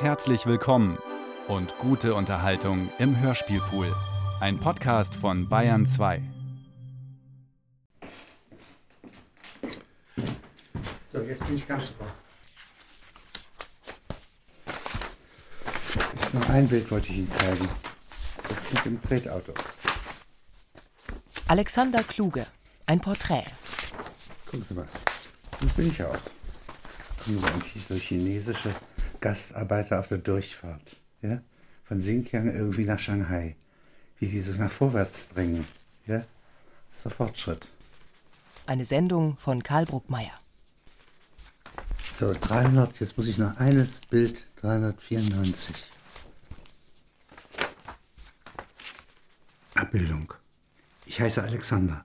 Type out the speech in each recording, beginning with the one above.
Herzlich willkommen und gute Unterhaltung im Hörspielpool. Ein Podcast von Bayern 2. So, jetzt bin ich ganz super. Noch ein Bild wollte ich Ihnen zeigen. Das mit dem Tretauto. Alexander Kluge, ein Porträt. Gucken Sie mal. Das bin ich auch. Gucken Sie mal, eigentlich so chinesische Gastarbeiter auf der Durchfahrt. Ja? Von Xinjiang irgendwie nach Shanghai. Wie sie so nach vorwärts dringen. Ja? Das ist der Fortschritt. Eine Sendung von Karl Bruckmeier. So, 300, jetzt muss ich noch eines Bild, 394. Abbildung. Ich heiße Alexander,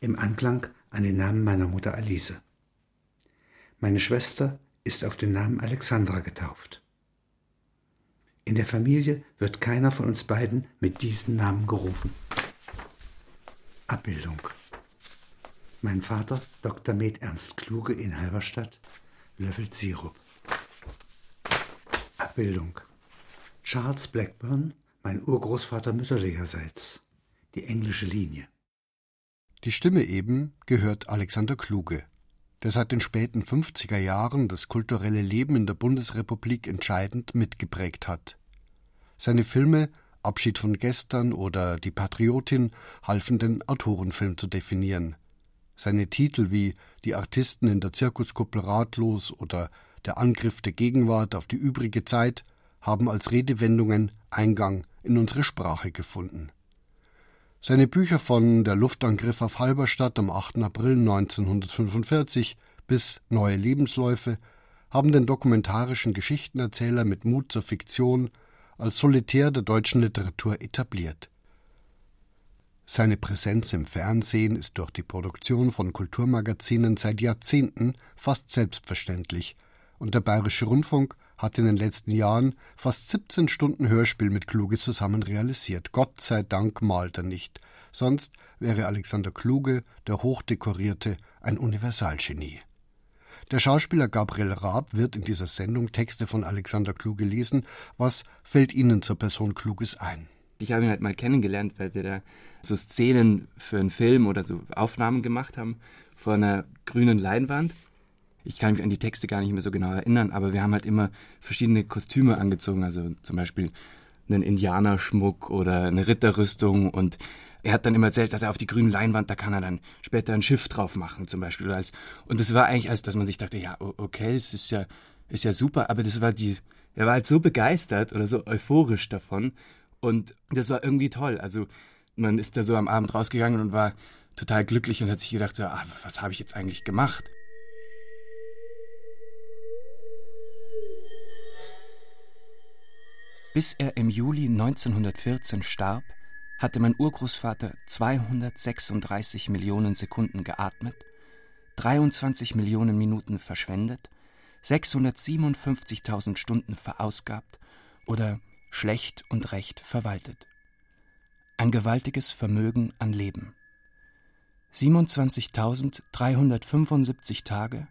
im Anklang an den Namen meiner Mutter Alice. Meine Schwester ist auf den Namen Alexandra getauft. In der Familie wird keiner von uns beiden mit diesen Namen gerufen. Abbildung. Mein Vater, Dr. Med Ernst Kluge in Halberstadt, löffelt Sirup. Abbildung. Charles Blackburn, mein Urgroßvater mütterlicherseits, die englische Linie. Die Stimme eben gehört Alexander Kluge, der seit den späten 50er Jahren das kulturelle Leben in der Bundesrepublik entscheidend mitgeprägt hat. Seine Filme Abschied von gestern oder Die Patriotin halfen den Autorenfilm zu definieren. Seine Titel wie Die Artisten in der Zirkuskuppel ratlos oder Der Angriff der Gegenwart auf die übrige Zeit haben als Redewendungen Eingang in unsere Sprache gefunden. Seine Bücher von Der Luftangriff auf Halberstadt am 8. April 1945 bis Neue Lebensläufe haben den dokumentarischen Geschichtenerzähler mit Mut zur Fiktion als Solitär der deutschen Literatur etabliert. Seine Präsenz im Fernsehen ist durch die Produktion von Kulturmagazinen seit Jahrzehnten fast selbstverständlich, und der Bayerische Rundfunk hat in den letzten Jahren fast 17 Stunden Hörspiel mit Kluge zusammen realisiert. Gott sei Dank malt er nicht, sonst wäre Alexander Kluge, der Hochdekorierte, ein Universalgenie. Der Schauspieler Gabriel Raab wird in dieser Sendung Texte von Alexander Kluge lesen. Was fällt Ihnen zur Person Kluges ein? Ich habe ihn halt mal kennengelernt, weil wir da so Szenen für einen Film oder so Aufnahmen gemacht haben vor einer grünen Leinwand. Ich kann mich an die Texte gar nicht mehr so genau erinnern, aber wir haben halt immer verschiedene Kostüme angezogen, also zum Beispiel einen Indianerschmuck oder eine Ritterrüstung und er hat dann immer erzählt, dass er auf die grüne Leinwand, da kann er dann später ein Schiff drauf machen, zum Beispiel. Als, und das war eigentlich, als dass man sich dachte, ja, okay, es ist ja, ist ja super, aber das war die, er war halt so begeistert oder so euphorisch davon. Und das war irgendwie toll. Also man ist da so am Abend rausgegangen und war total glücklich und hat sich gedacht, so, ah, was habe ich jetzt eigentlich gemacht? Bis er im Juli 1914 starb, hatte mein Urgroßvater 236 Millionen Sekunden geatmet, 23 Millionen Minuten verschwendet, 657.000 Stunden verausgabt oder schlecht und recht verwaltet. Ein gewaltiges Vermögen an Leben. 27.375 Tage,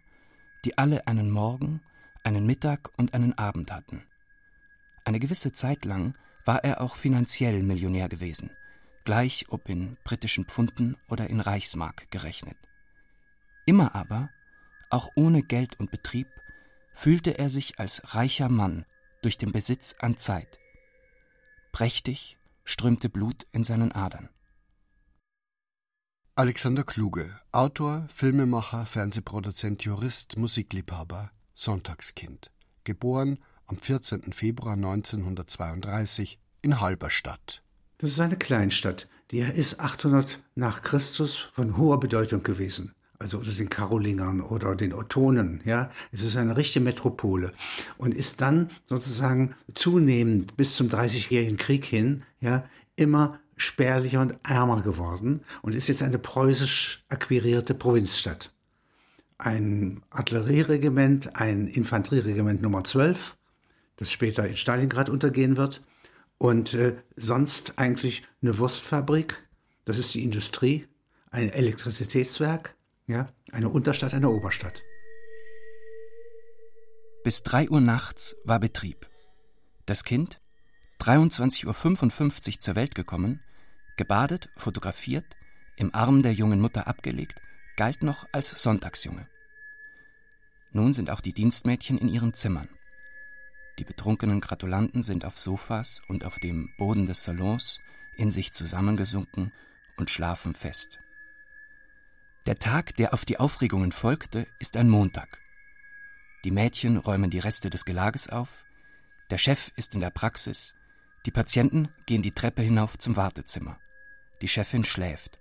die alle einen Morgen, einen Mittag und einen Abend hatten. Eine gewisse Zeit lang war er auch finanziell Millionär gewesen, gleich ob in britischen Pfunden oder in Reichsmark gerechnet. Immer aber, auch ohne Geld und Betrieb, fühlte er sich als reicher Mann durch den Besitz an Zeit. Prächtig strömte Blut in seinen Adern. Alexander Kluge, Autor, Filmemacher, Fernsehproduzent, Jurist, Musikliebhaber, Sonntagskind. Geboren am 14. Februar 1932 in Halberstadt. Das ist eine Kleinstadt. Die ist 800 nach Christus von hoher Bedeutung gewesen. Also unter den Karolingern oder den Ottonen, ja. Es ist eine richtige Metropole und ist dann sozusagen zunehmend bis zum Dreißigjährigen Krieg hin, ja, immer spärlicher und ärmer geworden und ist jetzt eine preußisch akquirierte Provinzstadt. Ein Artillerieregiment, ein Infanterieregiment Nummer 12, das später in Stalingrad untergehen wird, und äh, sonst eigentlich eine Wurstfabrik, das ist die Industrie, ein Elektrizitätswerk, ja, eine Unterstadt einer Oberstadt. Bis drei Uhr nachts war Betrieb. Das Kind, 23.55 Uhr zur Welt gekommen, gebadet, fotografiert, im Arm der jungen Mutter abgelegt, galt noch als Sonntagsjunge. Nun sind auch die Dienstmädchen in ihren Zimmern. Die betrunkenen Gratulanten sind auf Sofas und auf dem Boden des Salons in sich zusammengesunken und schlafen fest. Der Tag, der auf die Aufregungen folgte, ist ein Montag. Die Mädchen räumen die Reste des Gelages auf, der Chef ist in der Praxis, die Patienten gehen die Treppe hinauf zum Wartezimmer. Die Chefin schläft.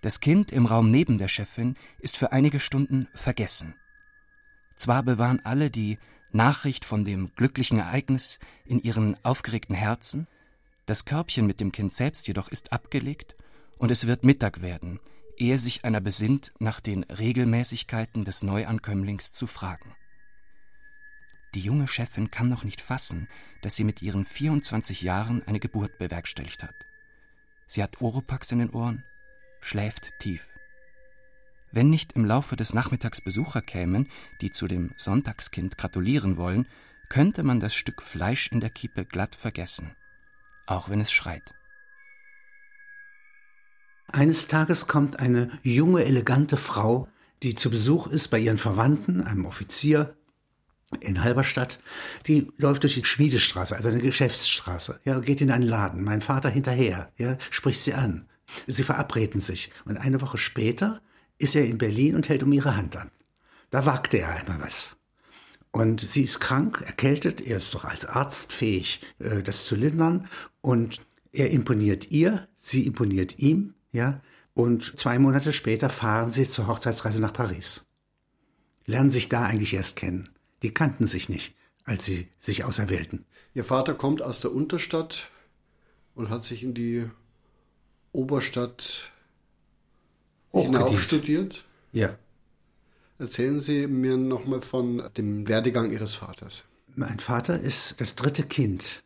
Das Kind im Raum neben der Chefin ist für einige Stunden vergessen. Zwar bewahren alle die Nachricht von dem glücklichen Ereignis in ihren aufgeregten Herzen, das Körbchen mit dem Kind selbst jedoch ist abgelegt und es wird Mittag werden, ehe sich einer besinnt, nach den Regelmäßigkeiten des Neuankömmlings zu fragen. Die junge Chefin kann noch nicht fassen, dass sie mit ihren 24 Jahren eine Geburt bewerkstelligt hat. Sie hat Oropax in den Ohren, schläft tief. Wenn nicht im Laufe des Nachmittags Besucher kämen, die zu dem Sonntagskind gratulieren wollen, könnte man das Stück Fleisch in der Kiepe glatt vergessen, auch wenn es schreit. Eines Tages kommt eine junge, elegante Frau, die zu Besuch ist bei ihren Verwandten, einem Offizier in Halberstadt, die läuft durch die Schmiedestraße, also eine Geschäftsstraße, ja, geht in einen Laden. Mein Vater hinterher, ja, spricht sie an. Sie verabreden sich. Und eine Woche später ist er in Berlin und hält um ihre Hand an. Da wagte er einmal was. Und sie ist krank, erkältet, er ist doch als Arzt fähig, äh, das zu lindern. Und er imponiert ihr, sie imponiert ihm, ja. Und zwei Monate später fahren sie zur Hochzeitsreise nach Paris. Lernen sich da eigentlich erst kennen. Die kannten sich nicht, als sie sich auserwählten. Ihr Vater kommt aus der Unterstadt und hat sich in die Oberstadt hinauf studiert. Ja. Erzählen Sie mir nochmal von dem Werdegang Ihres Vaters. Mein Vater ist das dritte Kind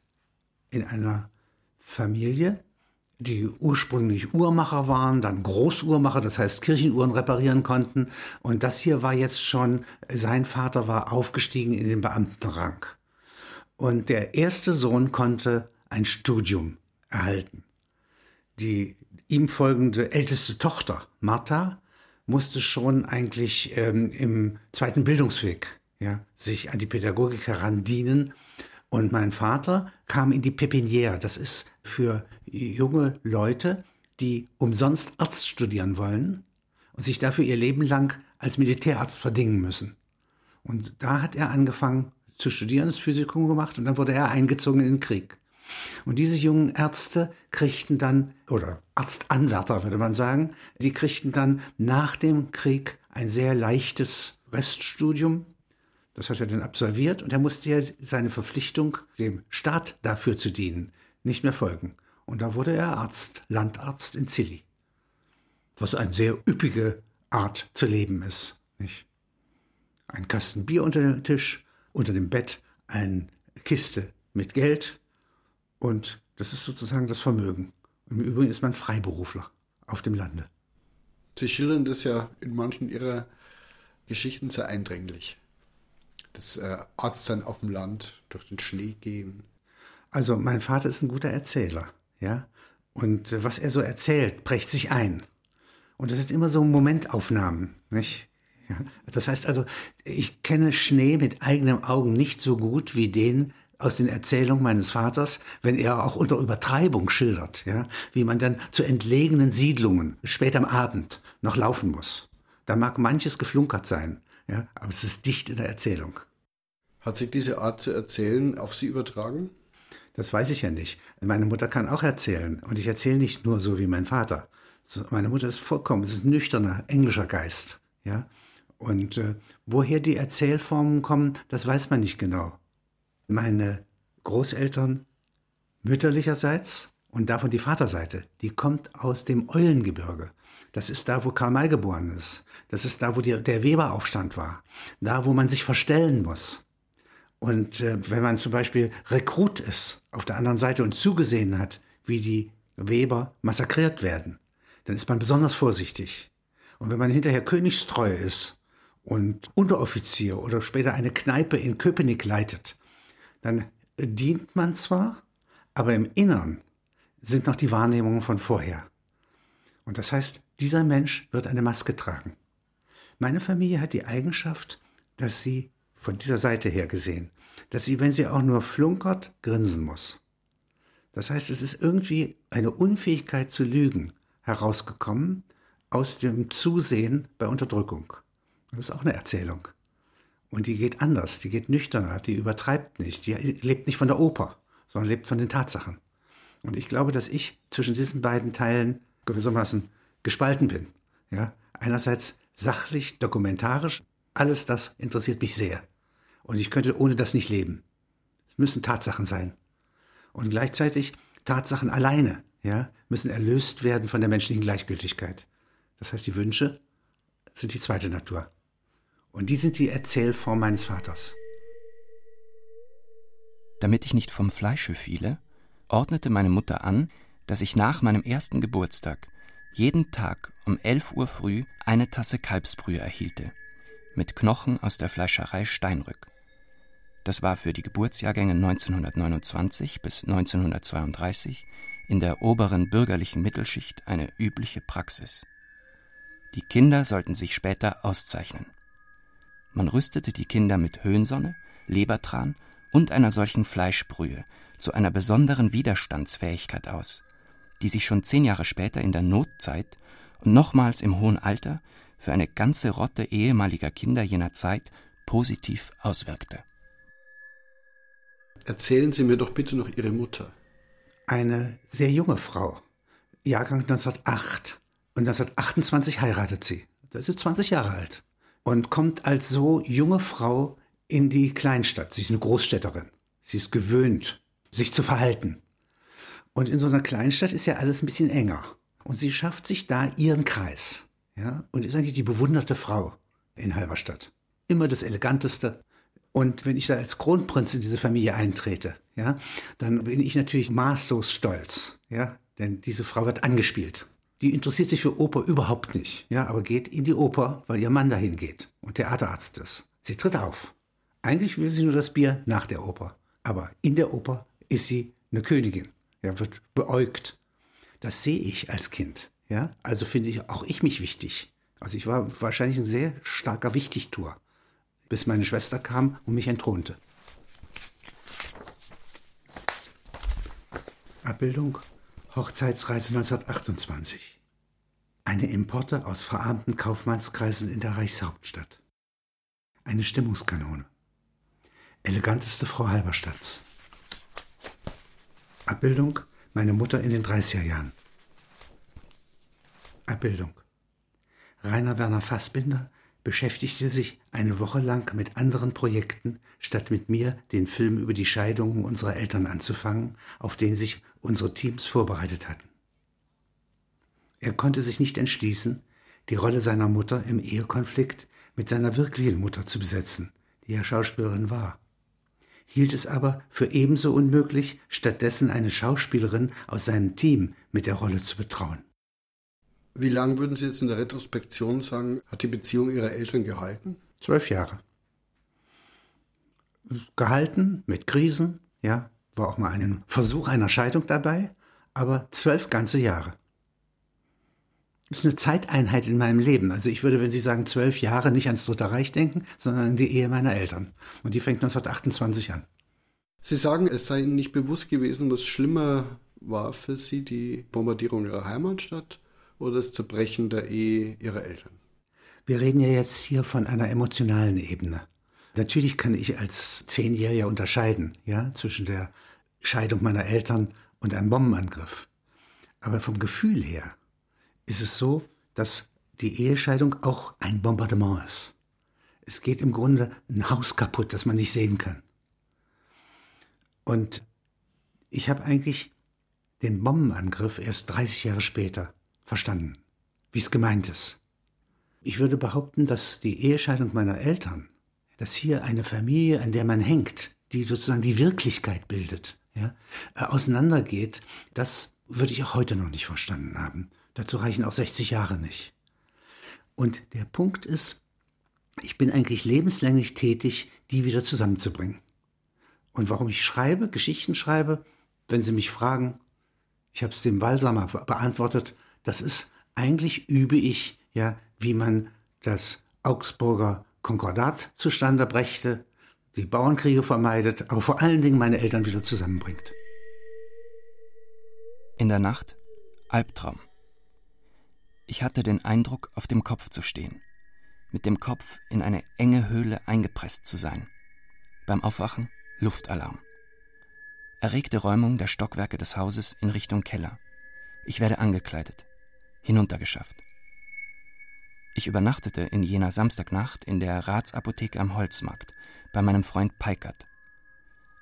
in einer Familie, die ursprünglich Uhrmacher waren, dann Großuhrmacher, das heißt Kirchenuhren reparieren konnten. Und das hier war jetzt schon, sein Vater war aufgestiegen in den Beamtenrang. Und der erste Sohn konnte ein Studium erhalten. Die ihm folgende älteste Tochter, Martha, musste schon eigentlich ähm, im zweiten Bildungsweg ja, sich an die Pädagogik herandienen und mein Vater kam in die Pepiniere. Das ist für junge Leute, die umsonst Arzt studieren wollen und sich dafür ihr Leben lang als Militärarzt verdingen müssen. Und da hat er angefangen zu studieren, das Physikum gemacht und dann wurde er eingezogen in den Krieg. Und diese jungen Ärzte kriegten dann, oder Arztanwärter würde man sagen, die kriegten dann nach dem Krieg ein sehr leichtes Reststudium das hat er dann absolviert und er musste ja seine Verpflichtung, dem Staat dafür zu dienen, nicht mehr folgen. Und da wurde er Arzt, Landarzt in Zilli. Was eine sehr üppige Art zu leben ist. Nicht? Ein Kasten Bier unter dem Tisch, unter dem Bett eine Kiste mit Geld und das ist sozusagen das Vermögen. Im Übrigen ist man Freiberufler auf dem Lande. Sie schildern das ja in manchen Ihrer Geschichten sehr eindringlich das äh, Arztsein auf dem Land, durch den Schnee gehen. Also mein Vater ist ein guter Erzähler, ja. Und äh, was er so erzählt, prägt sich ein. Und das sind immer so Momentaufnahmen, nicht? Ja? Das heißt also, ich kenne Schnee mit eigenen Augen nicht so gut wie den aus den Erzählungen meines Vaters, wenn er auch unter Übertreibung schildert, ja, wie man dann zu entlegenen Siedlungen spät am Abend noch laufen muss. Da mag manches geflunkert sein, ja, aber es ist dicht in der Erzählung. Hat sich diese Art zu erzählen auf Sie übertragen? Das weiß ich ja nicht. Meine Mutter kann auch erzählen. Und ich erzähle nicht nur so wie mein Vater. Meine Mutter ist vollkommen, es ist ein nüchterner englischer Geist. Ja? Und äh, woher die Erzählformen kommen, das weiß man nicht genau. Meine Großeltern mütterlicherseits und davon die Vaterseite, die kommt aus dem Eulengebirge. Das ist da, wo Karl May geboren ist. Das ist da, wo die, der Weberaufstand war. Da, wo man sich verstellen muss. Und äh, wenn man zum Beispiel Rekrut ist auf der anderen Seite und zugesehen hat, wie die Weber massakriert werden, dann ist man besonders vorsichtig. Und wenn man hinterher königstreu ist und Unteroffizier oder später eine Kneipe in Köpenick leitet, dann dient man zwar, aber im Innern sind noch die Wahrnehmungen von vorher. Und das heißt, dieser Mensch wird eine Maske tragen. Meine Familie hat die Eigenschaft, dass sie von dieser Seite her gesehen, dass sie, wenn sie auch nur flunkert, grinsen muss. Das heißt, es ist irgendwie eine Unfähigkeit zu lügen herausgekommen aus dem Zusehen bei Unterdrückung. Das ist auch eine Erzählung. Und die geht anders, die geht nüchterner, die übertreibt nicht, die lebt nicht von der Oper, sondern lebt von den Tatsachen. Und ich glaube, dass ich zwischen diesen beiden Teilen gewissermaßen gespalten bin. Ja? Einerseits sachlich, dokumentarisch, alles das interessiert mich sehr. Und ich könnte ohne das nicht leben. Es müssen Tatsachen sein. Und gleichzeitig Tatsachen alleine ja, müssen erlöst werden von der menschlichen Gleichgültigkeit. Das heißt, die Wünsche sind die zweite Natur. Und die sind die Erzählform meines Vaters. Damit ich nicht vom Fleische fiele, ordnete meine Mutter an, dass ich nach meinem ersten Geburtstag jeden Tag um 11 Uhr früh eine Tasse Kalbsbrühe erhielte, mit Knochen aus der Fleischerei Steinrück. Das war für die Geburtsjahrgänge 1929 bis 1932 in der oberen bürgerlichen Mittelschicht eine übliche Praxis. Die Kinder sollten sich später auszeichnen. Man rüstete die Kinder mit Höhensonne, Lebertran und einer solchen Fleischbrühe zu einer besonderen Widerstandsfähigkeit aus, die sich schon zehn Jahre später in der Notzeit und nochmals im hohen Alter für eine ganze Rotte ehemaliger Kinder jener Zeit positiv auswirkte. Erzählen Sie mir doch bitte noch Ihre Mutter. Eine sehr junge Frau, Jahrgang 1908. Und 1928 heiratet sie. Da ist sie 20 Jahre alt. Und kommt als so junge Frau in die Kleinstadt. Sie ist eine Großstädterin. Sie ist gewöhnt, sich zu verhalten. Und in so einer Kleinstadt ist ja alles ein bisschen enger. Und sie schafft sich da ihren Kreis. Ja, und ist eigentlich die bewunderte Frau in Halberstadt. Immer das Eleganteste, und wenn ich da als Kronprinz in diese Familie eintrete, ja, dann bin ich natürlich maßlos stolz, ja, denn diese Frau wird angespielt. Die interessiert sich für Oper überhaupt nicht, ja, aber geht in die Oper, weil ihr Mann dahin geht und Theaterarzt ist. Sie tritt auf. Eigentlich will sie nur das Bier nach der Oper, aber in der Oper ist sie eine Königin, ja, wird beäugt. Das sehe ich als Kind, ja, also finde ich auch ich mich wichtig. Also ich war wahrscheinlich ein sehr starker Wichtigtour bis meine Schwester kam und mich entthronte. Abbildung Hochzeitsreise 1928. Eine Importe aus verarmten Kaufmannskreisen in der Reichshauptstadt. Eine Stimmungskanone. Eleganteste Frau Halberstadts. Abbildung Meine Mutter in den 30er Jahren. Abbildung Rainer Werner Fassbinder beschäftigte sich eine Woche lang mit anderen Projekten, statt mit mir den Film über die Scheidungen unserer Eltern anzufangen, auf den sich unsere Teams vorbereitet hatten. Er konnte sich nicht entschließen, die Rolle seiner Mutter im Ehekonflikt mit seiner wirklichen Mutter zu besetzen, die ja Schauspielerin war. Hielt es aber für ebenso unmöglich, stattdessen eine Schauspielerin aus seinem Team mit der Rolle zu betrauen. Wie lange würden Sie jetzt in der Retrospektion sagen, hat die Beziehung Ihrer Eltern gehalten? Zwölf Jahre. Gehalten mit Krisen, ja, war auch mal ein Versuch einer Scheidung dabei, aber zwölf ganze Jahre. Das ist eine Zeiteinheit in meinem Leben. Also ich würde, wenn Sie sagen zwölf Jahre, nicht ans Dritte Reich denken, sondern an die Ehe meiner Eltern. Und die fängt 1928 an. Sie sagen, es sei Ihnen nicht bewusst gewesen, was schlimmer war für Sie, die Bombardierung Ihrer Heimatstadt oder das Zerbrechen der Ehe ihrer Eltern? Wir reden ja jetzt hier von einer emotionalen Ebene. Natürlich kann ich als Zehnjähriger unterscheiden, ja, zwischen der Scheidung meiner Eltern und einem Bombenangriff. Aber vom Gefühl her ist es so, dass die Ehescheidung auch ein Bombardement ist. Es geht im Grunde ein Haus kaputt, das man nicht sehen kann. Und ich habe eigentlich den Bombenangriff erst 30 Jahre später verstanden, wie es gemeint ist. Ich würde behaupten, dass die Ehescheidung meiner Eltern, dass hier eine Familie, an der man hängt, die sozusagen die Wirklichkeit bildet, ja, äh, auseinandergeht, das würde ich auch heute noch nicht verstanden haben. Dazu reichen auch 60 Jahre nicht. Und der Punkt ist, ich bin eigentlich lebenslänglich tätig, die wieder zusammenzubringen. Und warum ich schreibe, Geschichten schreibe, wenn Sie mich fragen, ich habe es dem Walsamer beantwortet, das ist, eigentlich übe ich ja, wie man das Augsburger Konkordat zustande brächte, die Bauernkriege vermeidet, aber vor allen Dingen meine Eltern wieder zusammenbringt. In der Nacht Albtraum. Ich hatte den Eindruck, auf dem Kopf zu stehen, mit dem Kopf in eine enge Höhle eingepresst zu sein. Beim Aufwachen Luftalarm. Erregte Räumung der Stockwerke des Hauses in Richtung Keller. Ich werde angekleidet, hinuntergeschafft. Ich übernachtete in jener Samstagnacht in der Ratsapotheke am Holzmarkt bei meinem Freund Peikert.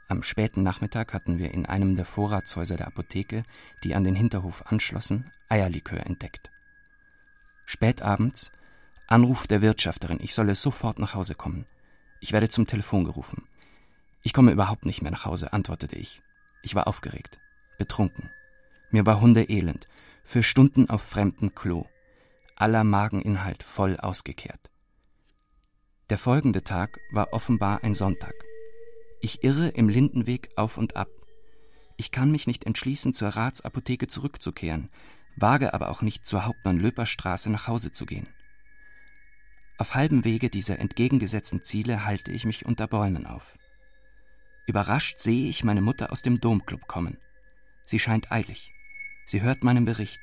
Am späten Nachmittag hatten wir in einem der Vorratshäuser der Apotheke, die an den Hinterhof anschlossen, Eierlikör entdeckt. Spätabends Anruf der Wirtschafterin, ich solle sofort nach Hause kommen. Ich werde zum Telefon gerufen. Ich komme überhaupt nicht mehr nach Hause, antwortete ich. Ich war aufgeregt, betrunken. Mir war hundeelend, für Stunden auf fremdem Klo aller Mageninhalt voll ausgekehrt. Der folgende Tag war offenbar ein Sonntag. Ich irre im Lindenweg auf und ab. Ich kann mich nicht entschließen, zur Ratsapotheke zurückzukehren, wage aber auch nicht zur Hauptmann-Löper-Straße nach Hause zu gehen. Auf halbem Wege dieser entgegengesetzten Ziele halte ich mich unter Bäumen auf. Überrascht sehe ich meine Mutter aus dem Domclub kommen. Sie scheint eilig. Sie hört meinen Bericht.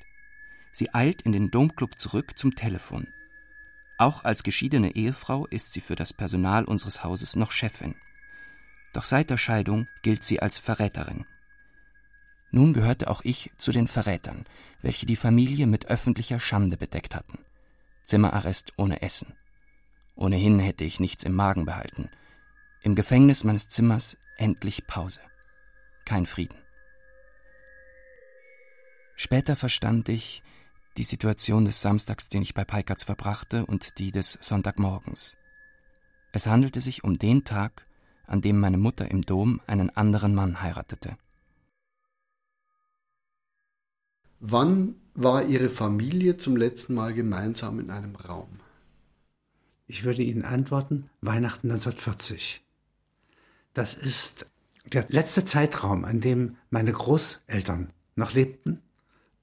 Sie eilt in den Domclub zurück zum Telefon. Auch als geschiedene Ehefrau ist sie für das Personal unseres Hauses noch Chefin. Doch seit der Scheidung gilt sie als Verräterin. Nun gehörte auch ich zu den Verrätern, welche die Familie mit öffentlicher Schande bedeckt hatten. Zimmerarrest ohne Essen. Ohnehin hätte ich nichts im Magen behalten. Im Gefängnis meines Zimmers endlich Pause. Kein Frieden. Später verstand ich, die Situation des Samstags, den ich bei Peikerts verbrachte, und die des Sonntagmorgens. Es handelte sich um den Tag, an dem meine Mutter im Dom einen anderen Mann heiratete. Wann war Ihre Familie zum letzten Mal gemeinsam in einem Raum? Ich würde Ihnen antworten, Weihnachten 1940. Das ist der letzte Zeitraum, an dem meine Großeltern noch lebten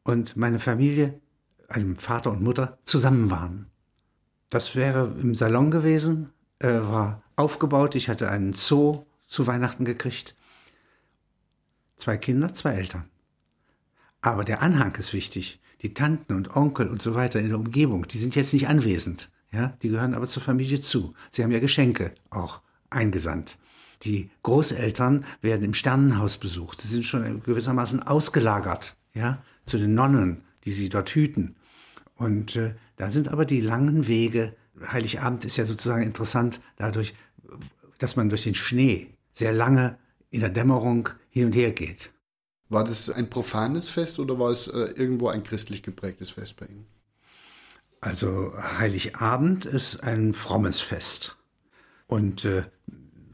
und meine Familie einem Vater und Mutter zusammen waren. Das wäre im Salon gewesen, äh, war aufgebaut. Ich hatte einen Zoo zu Weihnachten gekriegt. Zwei Kinder, zwei Eltern. Aber der Anhang ist wichtig. Die Tanten und Onkel und so weiter in der Umgebung, die sind jetzt nicht anwesend. Ja, die gehören aber zur Familie zu. Sie haben ja Geschenke auch eingesandt. Die Großeltern werden im Sternenhaus besucht. Sie sind schon gewissermaßen ausgelagert, ja, zu den Nonnen die sie dort hüten. Und äh, da sind aber die langen Wege. Heiligabend ist ja sozusagen interessant dadurch, dass man durch den Schnee sehr lange in der Dämmerung hin und her geht. War das ein profanes Fest oder war es äh, irgendwo ein christlich geprägtes Fest bei Ihnen? Also Heiligabend ist ein frommes Fest. Und äh,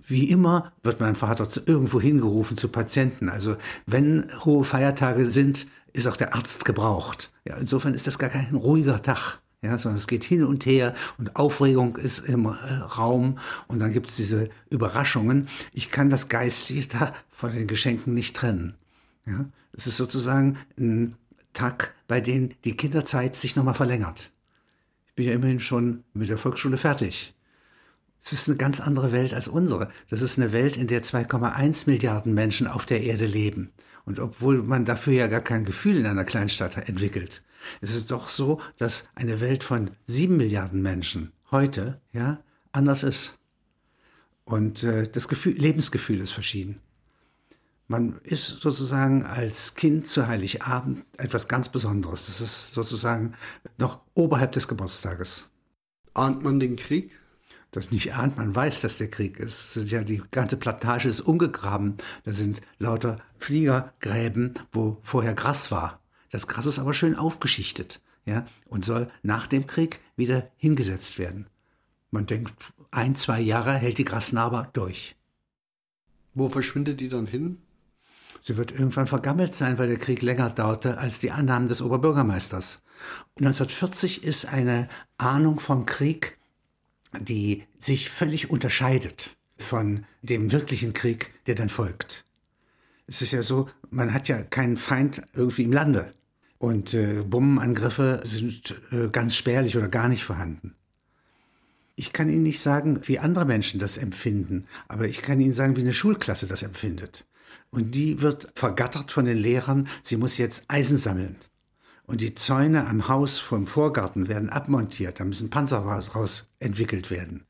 wie immer wird mein Vater zu, irgendwo hingerufen zu Patienten. Also wenn hohe Feiertage sind, ist auch der Arzt gebraucht. Ja, insofern ist das gar kein ruhiger Tag. Ja, sondern es geht hin und her und Aufregung ist im äh, Raum und dann gibt es diese Überraschungen. Ich kann das Geistliche da von den Geschenken nicht trennen. Ja, es ist sozusagen ein Tag, bei dem die Kinderzeit sich nochmal verlängert. Ich bin ja immerhin schon mit der Volksschule fertig. Es ist eine ganz andere Welt als unsere. Das ist eine Welt, in der 2,1 Milliarden Menschen auf der Erde leben. Und obwohl man dafür ja gar kein Gefühl in einer Kleinstadt entwickelt, ist es doch so, dass eine Welt von sieben Milliarden Menschen heute ja anders ist. Und äh, das Gefühl, Lebensgefühl ist verschieden. Man ist sozusagen als Kind zu Heiligabend etwas ganz Besonderes. Das ist sozusagen noch oberhalb des Geburtstages. Ahnt man den Krieg? das nicht ahnt, man weiß, dass der Krieg ist. Ja, die ganze Plantage ist umgegraben. Da sind lauter Fliegergräben, wo vorher Gras war. Das Gras ist aber schön aufgeschichtet, ja, und soll nach dem Krieg wieder hingesetzt werden. Man denkt, ein, zwei Jahre hält die Grasnarbe durch. Wo verschwindet die dann hin? Sie wird irgendwann vergammelt sein, weil der Krieg länger dauerte als die Annahmen des Oberbürgermeisters. 1940 ist eine Ahnung vom Krieg die sich völlig unterscheidet von dem wirklichen Krieg, der dann folgt. Es ist ja so, man hat ja keinen Feind irgendwie im Lande. Und äh, Bombenangriffe sind äh, ganz spärlich oder gar nicht vorhanden. Ich kann Ihnen nicht sagen, wie andere Menschen das empfinden, aber ich kann Ihnen sagen, wie eine Schulklasse das empfindet. Und die wird vergattert von den Lehrern, sie muss jetzt Eisen sammeln. Und die Zäune am Haus vom Vorgarten werden abmontiert, da müssen Panzer raus entwickelt werden.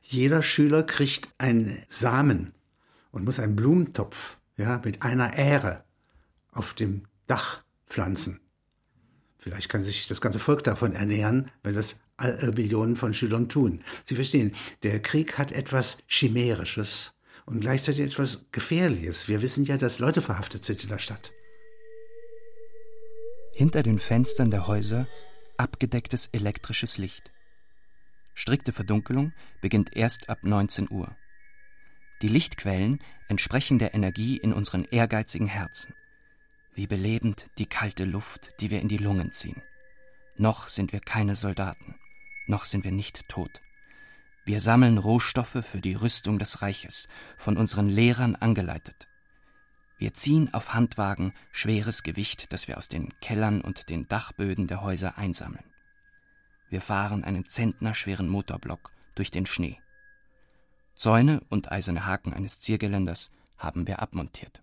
Jeder Schüler kriegt einen Samen und muss einen Blumentopf ja, mit einer Ähre auf dem Dach pflanzen. Vielleicht kann sich das ganze Volk davon ernähren, wenn das äh, Millionen von Schülern tun. Sie verstehen, der Krieg hat etwas Chimärisches und gleichzeitig etwas Gefährliches. Wir wissen ja, dass Leute verhaftet sind in der Stadt. Hinter den Fenstern der Häuser abgedecktes elektrisches Licht. Strikte Verdunkelung beginnt erst ab 19 Uhr. Die Lichtquellen entsprechen der Energie in unseren ehrgeizigen Herzen. Wie belebend die kalte Luft, die wir in die Lungen ziehen. Noch sind wir keine Soldaten, noch sind wir nicht tot. Wir sammeln Rohstoffe für die Rüstung des Reiches, von unseren Lehrern angeleitet. Wir ziehen auf Handwagen schweres Gewicht, das wir aus den Kellern und den Dachböden der Häuser einsammeln. Wir fahren einen zentnerschweren Motorblock durch den Schnee. Zäune und eiserne Haken eines Ziergeländers haben wir abmontiert.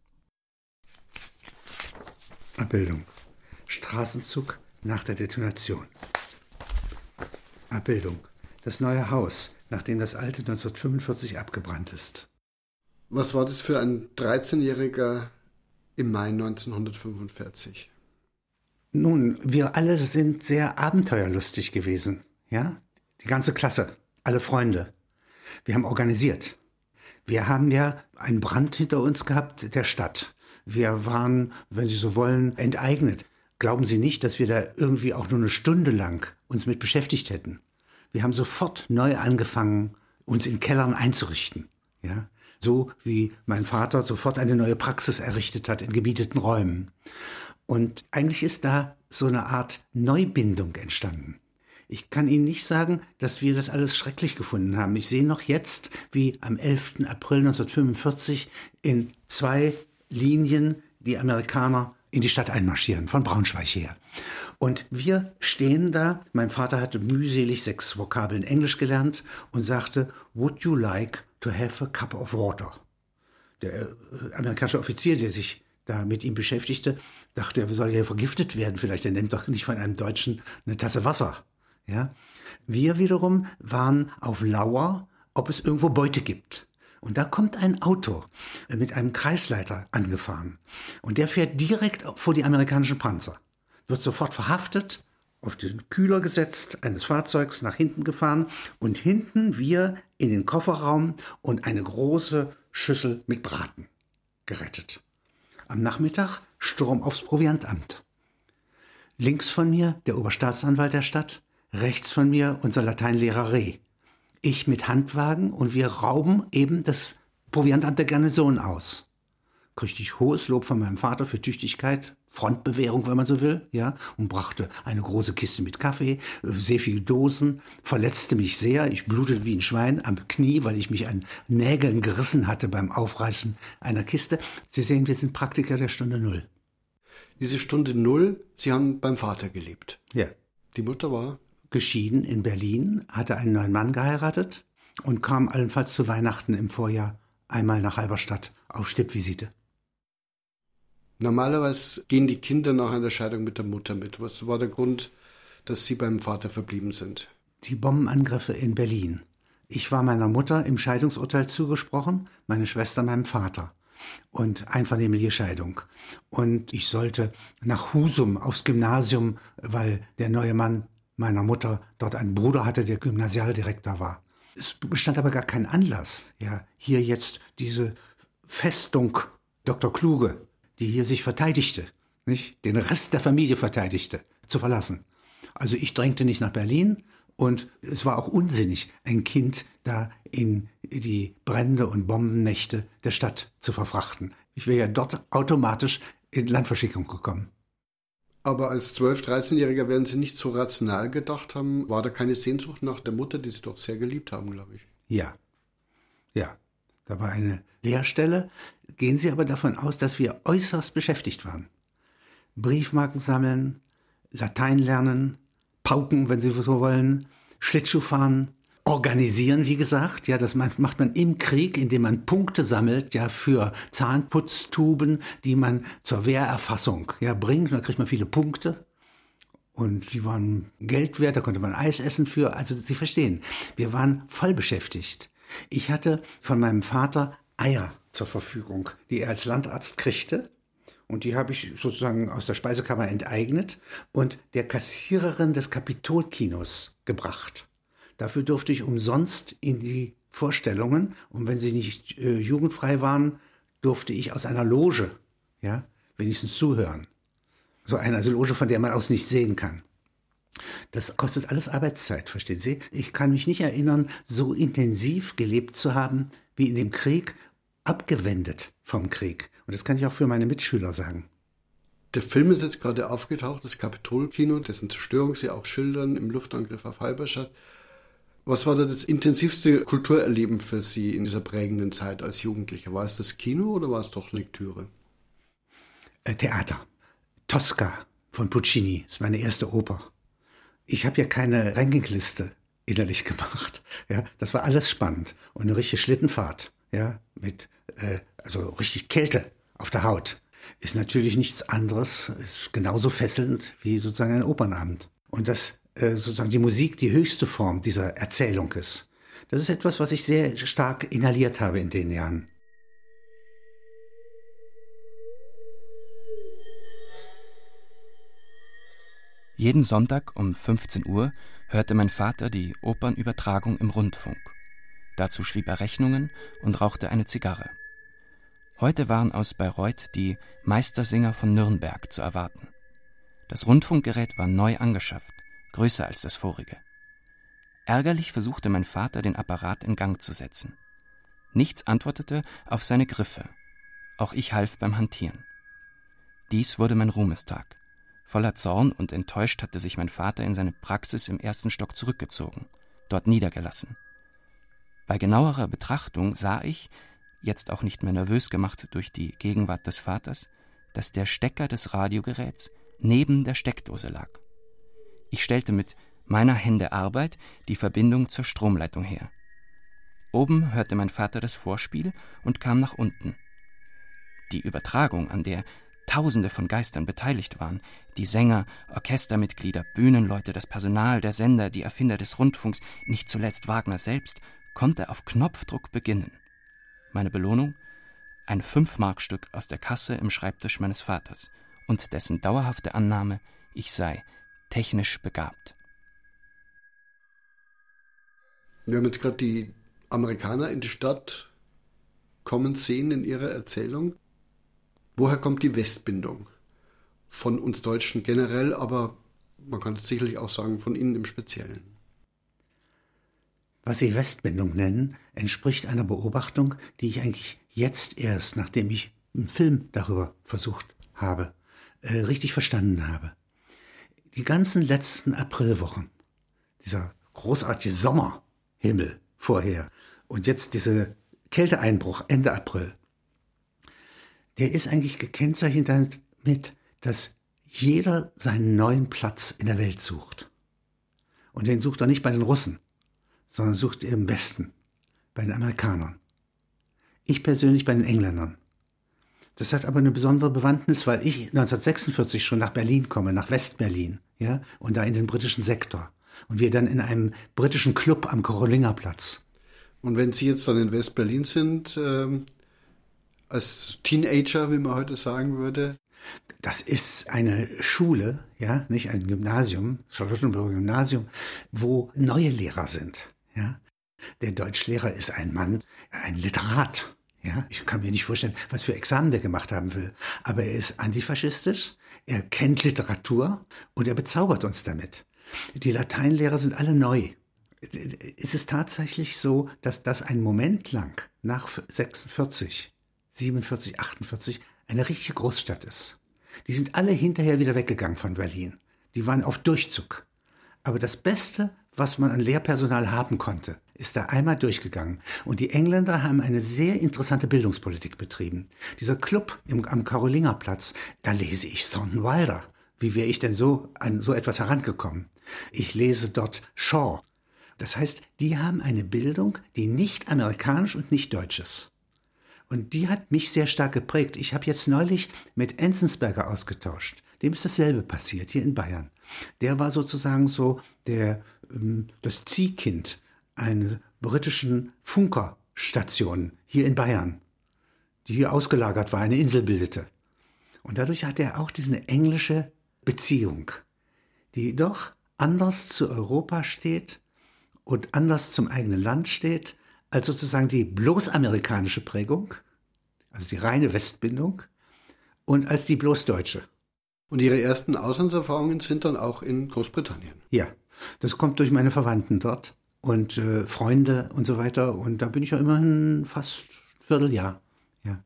Abbildung. Straßenzug nach der Detonation. Abbildung. Das neue Haus, nachdem das alte 1945 abgebrannt ist. Was war das für ein 13-Jähriger im Mai 1945? Nun, wir alle sind sehr abenteuerlustig gewesen, ja? Die ganze Klasse, alle Freunde. Wir haben organisiert. Wir haben ja einen Brand hinter uns gehabt der Stadt. Wir waren, wenn Sie so wollen, enteignet. Glauben Sie nicht, dass wir da irgendwie auch nur eine Stunde lang uns mit beschäftigt hätten? Wir haben sofort neu angefangen, uns in Kellern einzurichten. Ja? so wie mein Vater sofort eine neue Praxis errichtet hat in gemieteten Räumen. Und eigentlich ist da so eine Art Neubindung entstanden. Ich kann Ihnen nicht sagen, dass wir das alles schrecklich gefunden haben. Ich sehe noch jetzt, wie am 11. April 1945 in zwei Linien die Amerikaner in die Stadt einmarschieren, von Braunschweig her. Und wir stehen da, mein Vater hatte mühselig sechs Vokabeln Englisch gelernt und sagte, Would you like to have a cup of water? Der äh, amerikanische Offizier, der sich da mit ihm beschäftigte, dachte, er soll ja vergiftet werden, vielleicht, er nimmt doch nicht von einem Deutschen eine Tasse Wasser. Ja? Wir wiederum waren auf Lauer, ob es irgendwo Beute gibt. Und da kommt ein Auto äh, mit einem Kreisleiter angefahren. Und der fährt direkt vor die amerikanischen Panzer. Wird sofort verhaftet, auf den Kühler gesetzt, eines Fahrzeugs nach hinten gefahren und hinten wir in den Kofferraum und eine große Schüssel mit Braten gerettet. Am Nachmittag Sturm aufs Proviantamt. Links von mir der Oberstaatsanwalt der Stadt, rechts von mir unser Lateinlehrer Reh ich mit Handwagen und wir rauben eben das Proviantamt der Garnison aus. Kriegte ich hohes Lob von meinem Vater für Tüchtigkeit, Frontbewährung, wenn man so will, ja, und brachte eine große Kiste mit Kaffee, sehr viele Dosen, verletzte mich sehr, ich blutete wie ein Schwein am Knie, weil ich mich an Nägeln gerissen hatte beim Aufreißen einer Kiste. Sie sehen, wir sind Praktiker der Stunde Null. Diese Stunde Null, Sie haben beim Vater gelebt. Ja. Die Mutter war? Geschieden in Berlin, hatte einen neuen Mann geheiratet und kam allenfalls zu Weihnachten im Vorjahr einmal nach Halberstadt auf Stippvisite. Normalerweise gehen die Kinder nach einer Scheidung mit der Mutter mit. Was war der Grund, dass Sie beim Vater verblieben sind? Die Bombenangriffe in Berlin. Ich war meiner Mutter im Scheidungsurteil zugesprochen, meine Schwester meinem Vater. Und einvernehmliche Scheidung. Und ich sollte nach Husum aufs Gymnasium, weil der neue Mann meiner Mutter dort einen Bruder hatte, der Gymnasialdirektor war. Es bestand aber gar kein Anlass, ja, hier jetzt diese Festung Dr. Kluge, die hier sich verteidigte, nicht, den Rest der Familie verteidigte, zu verlassen. Also ich drängte nicht nach Berlin und es war auch unsinnig, ein Kind da in die Brände und Bombennächte der Stadt zu verfrachten. Ich wäre ja dort automatisch in Landverschickung gekommen. Aber als 12-, 13-Jähriger werden Sie nicht so rational gedacht haben. War da keine Sehnsucht nach der Mutter, die Sie doch sehr geliebt haben, glaube ich? Ja. Ja. Da war eine Lehrstelle. Gehen Sie aber davon aus, dass wir äußerst beschäftigt waren. Briefmarken sammeln, Latein lernen, Pauken, wenn Sie so wollen, Schlittschuh fahren, organisieren, wie gesagt. Ja, das macht man im Krieg, indem man Punkte sammelt, ja, für Zahnputztuben, die man zur Wehrerfassung, ja, bringt. Und da kriegt man viele Punkte. Und die waren Geld wert, da konnte man Eis essen für. Also, Sie verstehen, wir waren voll beschäftigt. Ich hatte von meinem Vater Eier zur Verfügung, die er als Landarzt kriegte. Und die habe ich sozusagen aus der Speisekammer enteignet und der Kassiererin des Kapitolkinos gebracht. Dafür durfte ich umsonst in die Vorstellungen. Und wenn sie nicht äh, jugendfrei waren, durfte ich aus einer Loge, ja, wenigstens zuhören. So eine also Loge, von der man aus nicht sehen kann. Das kostet alles Arbeitszeit, verstehen Sie? Ich kann mich nicht erinnern, so intensiv gelebt zu haben wie in dem Krieg, abgewendet vom Krieg. Und das kann ich auch für meine Mitschüler sagen. Der Film ist jetzt gerade aufgetaucht, das Kapitolkino, dessen Zerstörung Sie auch schildern im Luftangriff auf Halberstadt. Was war da das intensivste Kulturerleben für Sie in dieser prägenden Zeit als Jugendlicher? War es das Kino oder war es doch Lektüre? Äh, Theater. Tosca von Puccini ist meine erste Oper. Ich habe ja keine Rankingliste innerlich gemacht. Ja, das war alles spannend und eine richtige Schlittenfahrt. Ja, mit äh, also richtig Kälte auf der Haut ist natürlich nichts anderes, ist genauso fesselnd wie sozusagen ein Opernabend. Und das sozusagen die Musik die höchste Form dieser Erzählung ist. Das ist etwas, was ich sehr stark inhaliert habe in den Jahren. Jeden Sonntag um 15 Uhr hörte mein Vater die Opernübertragung im Rundfunk. Dazu schrieb er Rechnungen und rauchte eine Zigarre. Heute waren aus Bayreuth die Meistersinger von Nürnberg zu erwarten. Das Rundfunkgerät war neu angeschafft größer als das vorige. Ärgerlich versuchte mein Vater, den Apparat in Gang zu setzen. Nichts antwortete auf seine Griffe. Auch ich half beim Hantieren. Dies wurde mein Ruhmestag. Voller Zorn und enttäuscht hatte sich mein Vater in seine Praxis im ersten Stock zurückgezogen, dort niedergelassen. Bei genauerer Betrachtung sah ich, jetzt auch nicht mehr nervös gemacht durch die Gegenwart des Vaters, dass der Stecker des Radiogeräts neben der Steckdose lag. Ich stellte mit meiner Hände Arbeit die Verbindung zur Stromleitung her. Oben hörte mein Vater das Vorspiel und kam nach unten. Die Übertragung, an der Tausende von Geistern beteiligt waren, die Sänger, Orchestermitglieder, Bühnenleute, das Personal, der Sender, die Erfinder des Rundfunks, nicht zuletzt Wagner selbst, konnte auf Knopfdruck beginnen. Meine Belohnung? Ein Fünfmarkstück aus der Kasse im Schreibtisch meines Vaters und dessen dauerhafte Annahme, ich sei technisch begabt. Wir haben jetzt gerade die Amerikaner in die Stadt kommen sehen in ihrer Erzählung. Woher kommt die Westbindung? Von uns Deutschen generell, aber man kann es sicherlich auch sagen, von Ihnen im Speziellen. Was Sie Westbindung nennen, entspricht einer Beobachtung, die ich eigentlich jetzt erst, nachdem ich einen Film darüber versucht habe, äh, richtig verstanden habe die ganzen letzten Aprilwochen, dieser großartige Sommerhimmel vorher und jetzt dieser Kälteeinbruch Ende April, der ist eigentlich gekennzeichnet damit, dass jeder seinen neuen Platz in der Welt sucht. Und den sucht er nicht bei den Russen, sondern sucht er im Westen, bei den Amerikanern. Ich persönlich bei den Engländern. Das hat aber eine besondere Bewandtnis, weil ich 1946 schon nach Berlin komme, nach Westberlin, ja, und da in den britischen Sektor. Und wir dann in einem britischen Club am Karolingerplatz. Und wenn Sie jetzt dann in Westberlin sind, ähm, als Teenager, wie man heute sagen würde? Das ist eine Schule, ja, nicht ein Gymnasium, Charlottenburger Gymnasium, wo neue Lehrer sind, ja. Der Deutschlehrer ist ein Mann, ein Literat, ja, ich kann mir nicht vorstellen, was für Examen der gemacht haben will. Aber er ist antifaschistisch, er kennt Literatur und er bezaubert uns damit. Die Lateinlehrer sind alle neu. Es ist tatsächlich so, dass das ein Moment lang nach 46, 47, 48 eine richtige Großstadt ist. Die sind alle hinterher wieder weggegangen von Berlin. Die waren auf Durchzug. Aber das Beste, was man an Lehrpersonal haben konnte, ist da einmal durchgegangen. Und die Engländer haben eine sehr interessante Bildungspolitik betrieben. Dieser Club im, am Karolingerplatz, da lese ich Thornton Wilder. Wie wäre ich denn so an so etwas herangekommen? Ich lese dort Shaw. Das heißt, die haben eine Bildung, die nicht amerikanisch und nicht deutsch ist. Und die hat mich sehr stark geprägt. Ich habe jetzt neulich mit Enzensberger ausgetauscht. Dem ist dasselbe passiert hier in Bayern. Der war sozusagen so der, ähm, das Ziehkind einer britischen Funkerstation hier in Bayern, die hier ausgelagert war, eine Insel bildete. Und dadurch hat er auch diese englische Beziehung, die doch anders zu Europa steht und anders zum eigenen Land steht, als sozusagen die bloß amerikanische Prägung, also die reine Westbindung, und als die bloß deutsche. Und Ihre ersten Auslandserfahrungen sind dann auch in Großbritannien? Ja, das kommt durch meine Verwandten dort und äh, Freunde und so weiter. Und da bin ich ja immerhin fast Vierteljahr. Ja.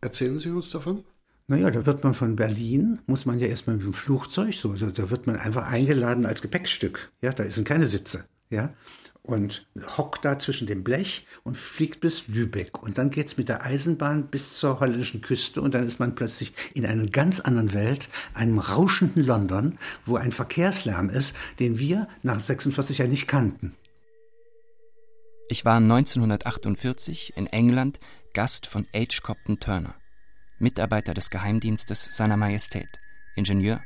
Erzählen Sie uns davon? Naja, da wird man von Berlin, muss man ja erstmal mit dem Flugzeug, so, da wird man einfach eingeladen als Gepäckstück. Ja, da sind keine Sitze. Ja, und hockt da zwischen dem Blech und fliegt bis Lübeck. Und dann geht's mit der Eisenbahn bis zur holländischen Küste und dann ist man plötzlich in einer ganz anderen Welt, einem rauschenden London, wo ein Verkehrslärm ist, den wir nach 46 Jahren nicht kannten. Ich war 1948 in England Gast von H. Copton Turner, Mitarbeiter des Geheimdienstes seiner Majestät, Ingenieur,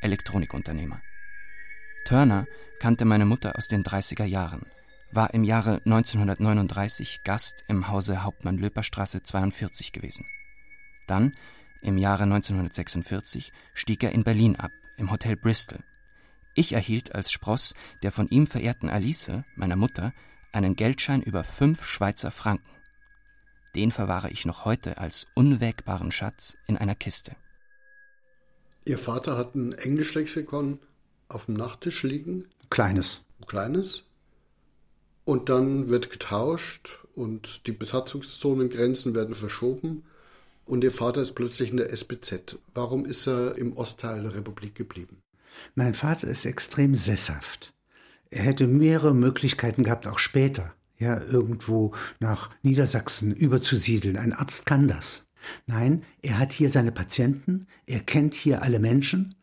Elektronikunternehmer. Turner kannte meine Mutter aus den 30er Jahren war im Jahre 1939 Gast im Hause Hauptmann-Löper-Straße 42 gewesen. Dann, im Jahre 1946, stieg er in Berlin ab, im Hotel Bristol. Ich erhielt als Spross der von ihm verehrten Alice, meiner Mutter, einen Geldschein über fünf Schweizer Franken. Den verwahre ich noch heute als unwägbaren Schatz in einer Kiste. Ihr Vater hat ein Englischlexikon auf dem Nachttisch liegen? Kleines. Kleines? Und dann wird getauscht und die Besatzungszonengrenzen werden verschoben und ihr Vater ist plötzlich in der SBZ. Warum ist er im Ostteil der Republik geblieben? Mein Vater ist extrem sesshaft. Er hätte mehrere Möglichkeiten gehabt, auch später, ja, irgendwo nach Niedersachsen überzusiedeln. Ein Arzt kann das. Nein, er hat hier seine Patienten, er kennt hier alle Menschen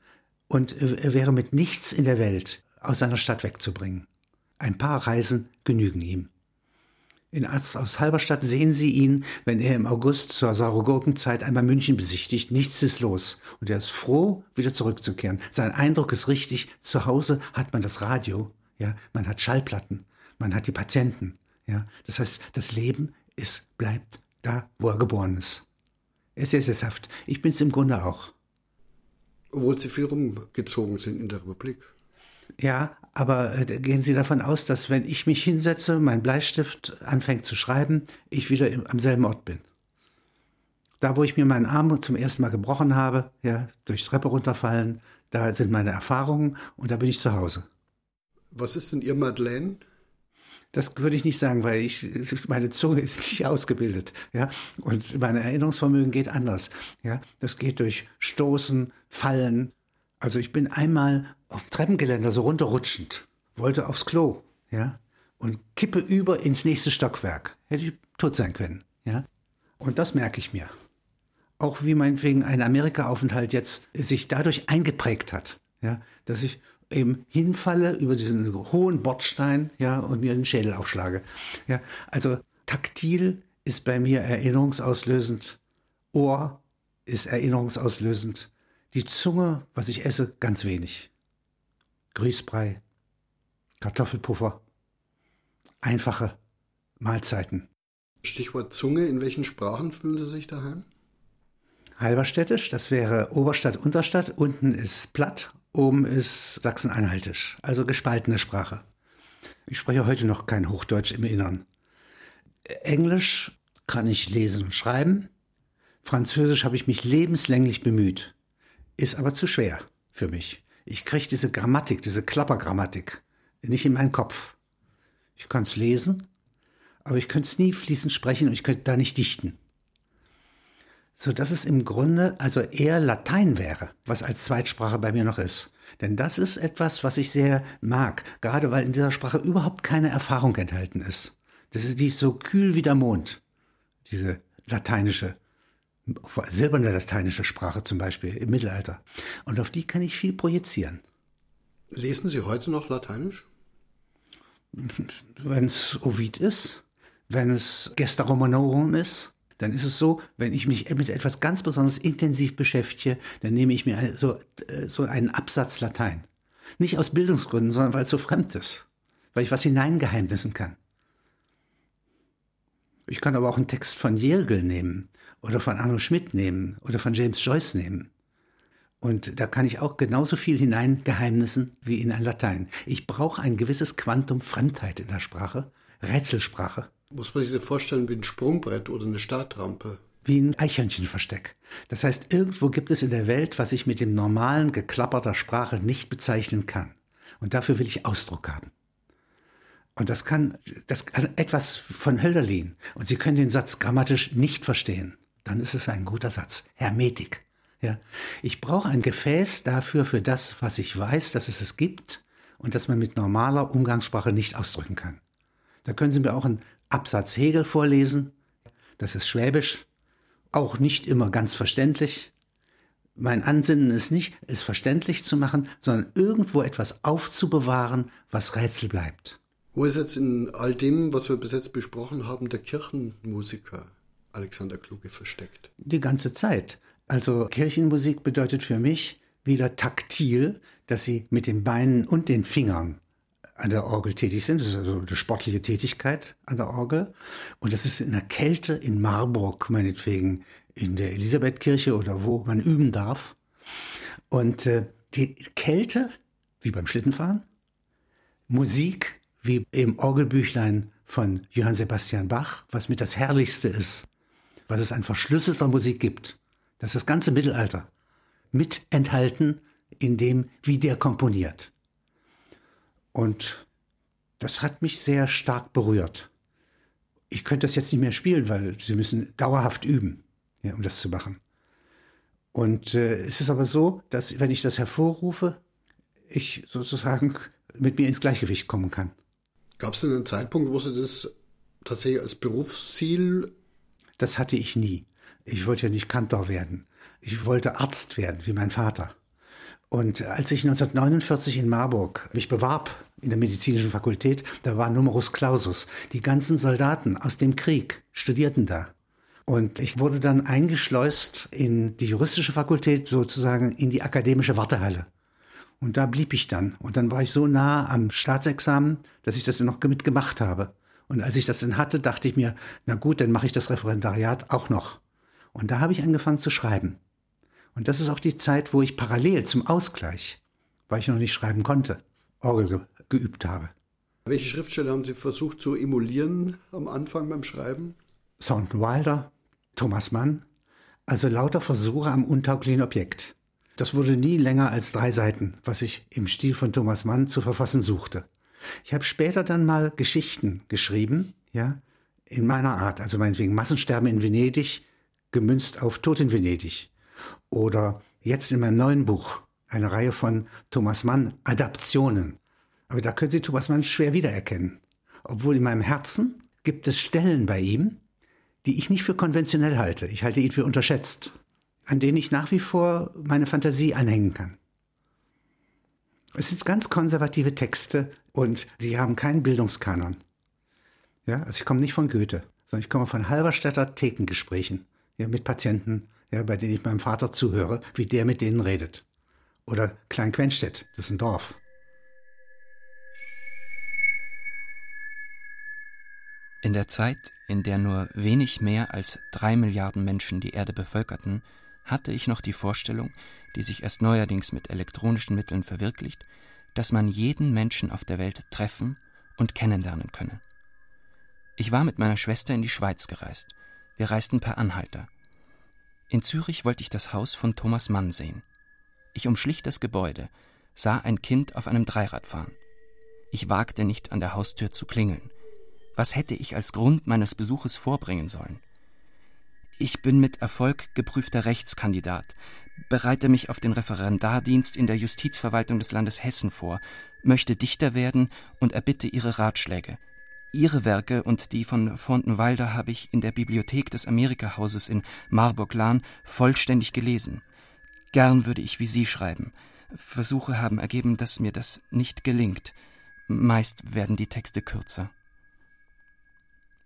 und er wäre mit nichts in der Welt aus seiner Stadt wegzubringen. Ein paar Reisen genügen ihm. In Arzt aus Halberstadt sehen Sie ihn, wenn er im August zur Saurogurkenzeit einmal München besichtigt. Nichts ist los. Und er ist froh, wieder zurückzukehren. Sein Eindruck ist richtig. Zu Hause hat man das Radio. Ja, man hat Schallplatten. Man hat die Patienten. Ja, das heißt, das Leben ist, bleibt da, wo er geboren ist. Er ist sehr sesshaft. Ich bin es im Grunde auch. Obwohl Sie viel rumgezogen sind in der Republik. Ja, aber äh, gehen Sie davon aus, dass wenn ich mich hinsetze, mein Bleistift anfängt zu schreiben, ich wieder im, am selben Ort bin. Da, wo ich mir meinen Arm zum ersten Mal gebrochen habe, ja, durch Treppe runterfallen, da sind meine Erfahrungen und da bin ich zu Hause. Was ist denn Ihr Madeleine? Das würde ich nicht sagen, weil ich, meine Zunge ist nicht ausgebildet, ja. Und mein Erinnerungsvermögen geht anders, ja. Das geht durch Stoßen, Fallen, also ich bin einmal auf dem Treppengeländer so runterrutschend, wollte aufs Klo, ja, und kippe über ins nächste Stockwerk. Hätte ich tot sein können, ja. Und das merke ich mir. Auch wie meinetwegen ein Amerika-Aufenthalt jetzt sich dadurch eingeprägt hat, ja, dass ich eben hinfalle über diesen hohen Bordstein, ja, und mir den Schädel aufschlage. Ja, also taktil ist bei mir erinnerungsauslösend, Ohr ist erinnerungsauslösend, die Zunge, was ich esse, ganz wenig. Grießbrei, Kartoffelpuffer, einfache Mahlzeiten. Stichwort Zunge, in welchen Sprachen fühlen Sie sich daheim? Halberstädtisch, das wäre Oberstadt, Unterstadt, unten ist Platt, oben ist Sachsen-Anhaltisch, also gespaltene Sprache. Ich spreche heute noch kein Hochdeutsch im Innern. Englisch kann ich lesen und schreiben. Französisch habe ich mich lebenslänglich bemüht ist aber zu schwer für mich. Ich kriege diese Grammatik, diese Klappergrammatik nicht in meinen Kopf. Ich kann es lesen, aber ich könnte es nie fließend sprechen und ich könnte da nicht dichten. so dass es im Grunde also eher Latein wäre, was als Zweitsprache bei mir noch ist. Denn das ist etwas, was ich sehr mag, gerade weil in dieser Sprache überhaupt keine Erfahrung enthalten ist. Das ist die so kühl wie der Mond, diese lateinische, silberne lateinische Sprache zum Beispiel im Mittelalter. Und auf die kann ich viel projizieren. Lesen Sie heute noch Lateinisch? Wenn es Ovid ist, wenn es Gesta Romanorum ist, dann ist es so, wenn ich mich mit etwas ganz besonders intensiv beschäftige, dann nehme ich mir so, äh, so einen Absatz Latein. Nicht aus Bildungsgründen, sondern weil es so fremd ist. Weil ich was hineingeheimnissen kann. Ich kann aber auch einen Text von Jergel nehmen oder von Arno Schmidt nehmen oder von James Joyce nehmen. Und da kann ich auch genauso viel hineingeheimnissen wie in ein Latein. Ich brauche ein gewisses Quantum Fremdheit in der Sprache, Rätselsprache. Muss man sich das vorstellen wie ein Sprungbrett oder eine Startrampe? Wie ein Eichhörnchenversteck. Das heißt, irgendwo gibt es in der Welt, was ich mit dem normalen Geklapper der Sprache nicht bezeichnen kann. Und dafür will ich Ausdruck haben. Und das kann, das kann etwas von Hölderlin. Und Sie können den Satz grammatisch nicht verstehen. Dann ist es ein guter Satz. Hermetik. Ja, ich brauche ein Gefäß dafür, für das, was ich weiß, dass es es gibt und das man mit normaler Umgangssprache nicht ausdrücken kann. Da können Sie mir auch einen Absatz Hegel vorlesen. Das ist Schwäbisch. Auch nicht immer ganz verständlich. Mein Ansinnen ist nicht, es verständlich zu machen, sondern irgendwo etwas aufzubewahren, was Rätsel bleibt. Wo ist jetzt in all dem, was wir bis jetzt besprochen haben, der Kirchenmusiker Alexander Kluge versteckt? Die ganze Zeit. Also Kirchenmusik bedeutet für mich wieder taktil, dass sie mit den Beinen und den Fingern an der Orgel tätig sind. Das ist also eine sportliche Tätigkeit an der Orgel. Und das ist in der Kälte in Marburg, meinetwegen in der Elisabethkirche oder wo man üben darf. Und äh, die Kälte, wie beim Schlittenfahren, Musik, wie im Orgelbüchlein von Johann Sebastian Bach, was mit das Herrlichste ist, was es an verschlüsselter Musik gibt. Das ist das ganze Mittelalter mit enthalten in dem, wie der komponiert. Und das hat mich sehr stark berührt. Ich könnte das jetzt nicht mehr spielen, weil sie müssen dauerhaft üben, ja, um das zu machen. Und äh, es ist aber so, dass wenn ich das hervorrufe, ich sozusagen mit mir ins Gleichgewicht kommen kann. Gab es denn einen Zeitpunkt, wo Sie das tatsächlich als Berufsziel? Das hatte ich nie. Ich wollte ja nicht Kantor werden. Ich wollte Arzt werden, wie mein Vater. Und als ich 1949 in Marburg mich bewarb in der medizinischen Fakultät, da war Numerus Clausus. Die ganzen Soldaten aus dem Krieg studierten da. Und ich wurde dann eingeschleust in die juristische Fakultät, sozusagen in die akademische Wartehalle. Und da blieb ich dann. Und dann war ich so nah am Staatsexamen, dass ich das noch mitgemacht habe. Und als ich das dann hatte, dachte ich mir, na gut, dann mache ich das Referendariat auch noch. Und da habe ich angefangen zu schreiben. Und das ist auch die Zeit, wo ich parallel zum Ausgleich, weil ich noch nicht schreiben konnte, Orgel ge geübt habe. Welche Schriftsteller haben Sie versucht zu emulieren am Anfang beim Schreiben? Thornton Wilder, Thomas Mann, also lauter Versuche am untauglichen Objekt. Das wurde nie länger als drei Seiten, was ich im Stil von Thomas Mann zu verfassen suchte. Ich habe später dann mal Geschichten geschrieben, ja, in meiner Art, also meinetwegen Massensterben in Venedig, gemünzt auf Tod in Venedig. Oder jetzt in meinem neuen Buch eine Reihe von Thomas Mann Adaptionen. Aber da können Sie Thomas Mann schwer wiedererkennen. Obwohl in meinem Herzen gibt es Stellen bei ihm, die ich nicht für konventionell halte. Ich halte ihn für unterschätzt, an denen ich nach wie vor meine Fantasie anhängen kann. Es sind ganz konservative Texte und sie haben keinen Bildungskanon. Ja, also ich komme nicht von Goethe, sondern ich komme von Halberstädter Thekengesprächen ja, mit Patienten, ja, bei denen ich meinem Vater zuhöre, wie der mit denen redet. Oder Klein-Quenstedt, das ist ein Dorf. In der Zeit, in der nur wenig mehr als drei Milliarden Menschen die Erde bevölkerten, hatte ich noch die Vorstellung, die sich erst neuerdings mit elektronischen Mitteln verwirklicht, dass man jeden Menschen auf der Welt treffen und kennenlernen könne. Ich war mit meiner Schwester in die Schweiz gereist. Wir reisten per Anhalter. In Zürich wollte ich das Haus von Thomas Mann sehen. Ich umschlich das Gebäude, sah ein Kind auf einem Dreirad fahren. Ich wagte nicht an der Haustür zu klingeln. Was hätte ich als Grund meines Besuches vorbringen sollen? Ich bin mit Erfolg geprüfter Rechtskandidat, bereite mich auf den Referendardienst in der Justizverwaltung des Landes Hessen vor, möchte Dichter werden und erbitte Ihre Ratschläge. Ihre Werke und die von Fontenwalder habe ich in der Bibliothek des Amerikahauses in Marburg-Lahn vollständig gelesen. Gern würde ich wie Sie schreiben. Versuche haben ergeben, dass mir das nicht gelingt. Meist werden die Texte kürzer.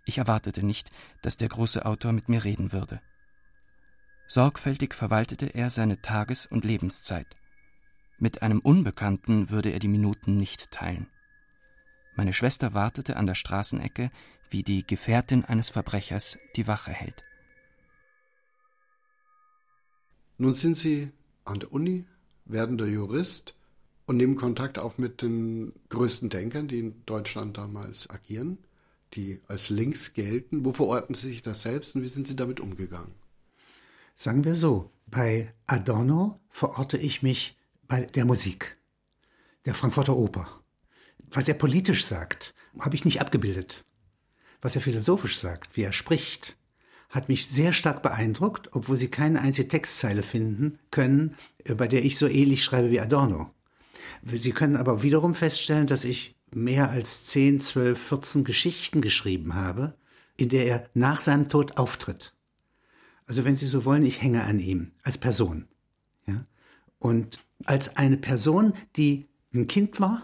Ich erwartete nicht, dass der große Autor mit mir reden würde. Sorgfältig verwaltete er seine Tages- und Lebenszeit. Mit einem Unbekannten würde er die Minuten nicht teilen. Meine Schwester wartete an der Straßenecke, wie die Gefährtin eines Verbrechers die Wache hält. Nun sind Sie an der Uni, werdender Jurist und nehmen Kontakt auf mit den größten Denkern, die in Deutschland damals agieren, die als links gelten. Wo verorten Sie sich das selbst und wie sind Sie damit umgegangen? Sagen wir so, bei Adorno verorte ich mich bei der Musik, der Frankfurter Oper was er politisch sagt, habe ich nicht abgebildet. Was er philosophisch sagt, wie er spricht, hat mich sehr stark beeindruckt, obwohl Sie keine einzige Textzeile finden können, äh, bei der ich so ähnlich schreibe wie Adorno. Sie können aber wiederum feststellen, dass ich mehr als 10, 12, 14 Geschichten geschrieben habe, in der er nach seinem Tod auftritt. Also wenn Sie so wollen, ich hänge an ihm als Person. Ja? Und als eine Person, die ein Kind war,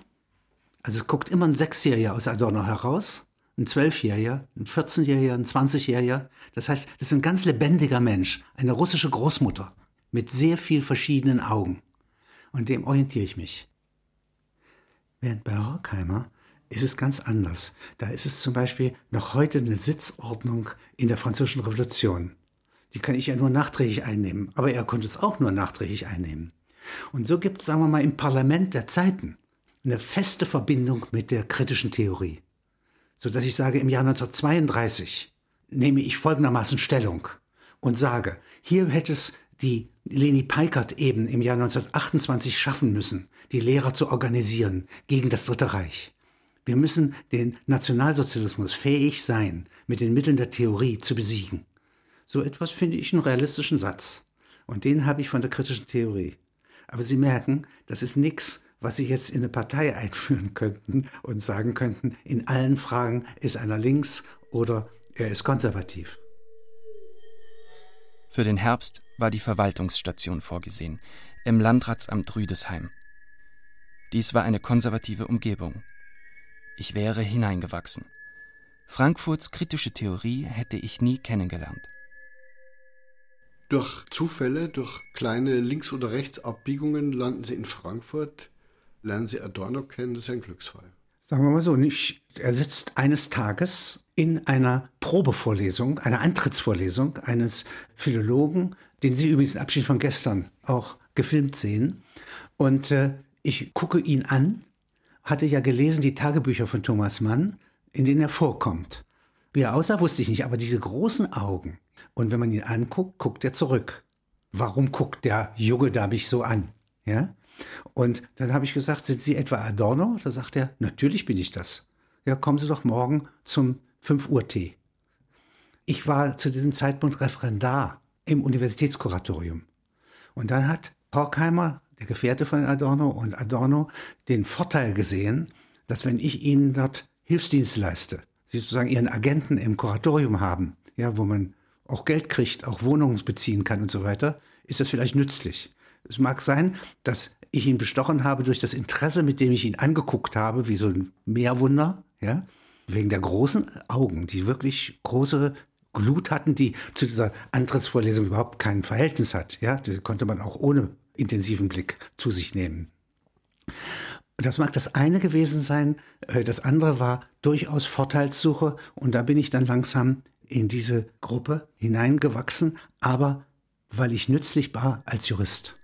also es guckt immer ein Sechsjähriger aus Adorno heraus, ein Zwölfjähriger, ein 14-Jähriger, ein 20-Jähriger. Das heißt, das ist ein ganz lebendiger Mensch, eine russische Großmutter mit sehr viel verschiedenen Augen. Und dem orientiere ich mich. Während bei Horkheimer ist es ganz anders. Da ist es zum Beispiel noch heute eine Sitzordnung in der Französischen Revolution. Die kann ich ja nur nachträglich einnehmen, aber er konnte es auch nur nachträglich einnehmen. Und so gibt es, sagen wir mal, im Parlament der Zeiten eine feste Verbindung mit der kritischen Theorie. So dass ich sage, im Jahr 1932 nehme ich folgendermaßen Stellung und sage, hier hätte es die Leni Peikert eben im Jahr 1928 schaffen müssen, die Lehrer zu organisieren gegen das Dritte Reich. Wir müssen den Nationalsozialismus fähig sein, mit den Mitteln der Theorie zu besiegen. So etwas finde ich einen realistischen Satz. Und den habe ich von der kritischen Theorie. Aber Sie merken, das ist nichts, was Sie jetzt in eine Partei einführen könnten und sagen könnten, in allen Fragen ist einer links oder er ist konservativ. Für den Herbst war die Verwaltungsstation vorgesehen, im Landratsamt Rüdesheim. Dies war eine konservative Umgebung. Ich wäre hineingewachsen. Frankfurts kritische Theorie hätte ich nie kennengelernt. Durch Zufälle, durch kleine Links- oder Rechtsabbiegungen landen Sie in Frankfurt lernen Sie Adorno kennen, das ist ein Glücksfall. Sagen wir mal so, nicht, er sitzt eines Tages in einer Probevorlesung, einer Antrittsvorlesung eines Philologen, den Sie übrigens in Abschied von gestern auch gefilmt sehen. Und äh, ich gucke ihn an, hatte ja gelesen die Tagebücher von Thomas Mann, in denen er vorkommt. Wie er aussah, wusste ich nicht, aber diese großen Augen. Und wenn man ihn anguckt, guckt er zurück. Warum guckt der Junge da mich so an? Ja? Und dann habe ich gesagt, sind Sie etwa Adorno? Da sagt er, natürlich bin ich das. Ja, kommen Sie doch morgen zum 5 Uhr Tee. Ich war zu diesem Zeitpunkt Referendar im Universitätskuratorium. Und dann hat Horkheimer, der Gefährte von Adorno und Adorno, den Vorteil gesehen, dass wenn ich ihnen dort Hilfsdienst leiste, sie sozusagen ihren Agenten im Kuratorium haben, ja, wo man auch Geld kriegt, auch Wohnungen beziehen kann und so weiter, ist das vielleicht nützlich. Es mag sein, dass ich ihn bestochen habe durch das Interesse, mit dem ich ihn angeguckt habe, wie so ein Meerwunder, ja, wegen der großen Augen, die wirklich große Glut hatten, die zu dieser Antrittsvorlesung überhaupt kein Verhältnis hat, ja, die konnte man auch ohne intensiven Blick zu sich nehmen. Das mag das eine gewesen sein, äh, das andere war durchaus Vorteilssuche und da bin ich dann langsam in diese Gruppe hineingewachsen, aber weil ich nützlich war als Jurist.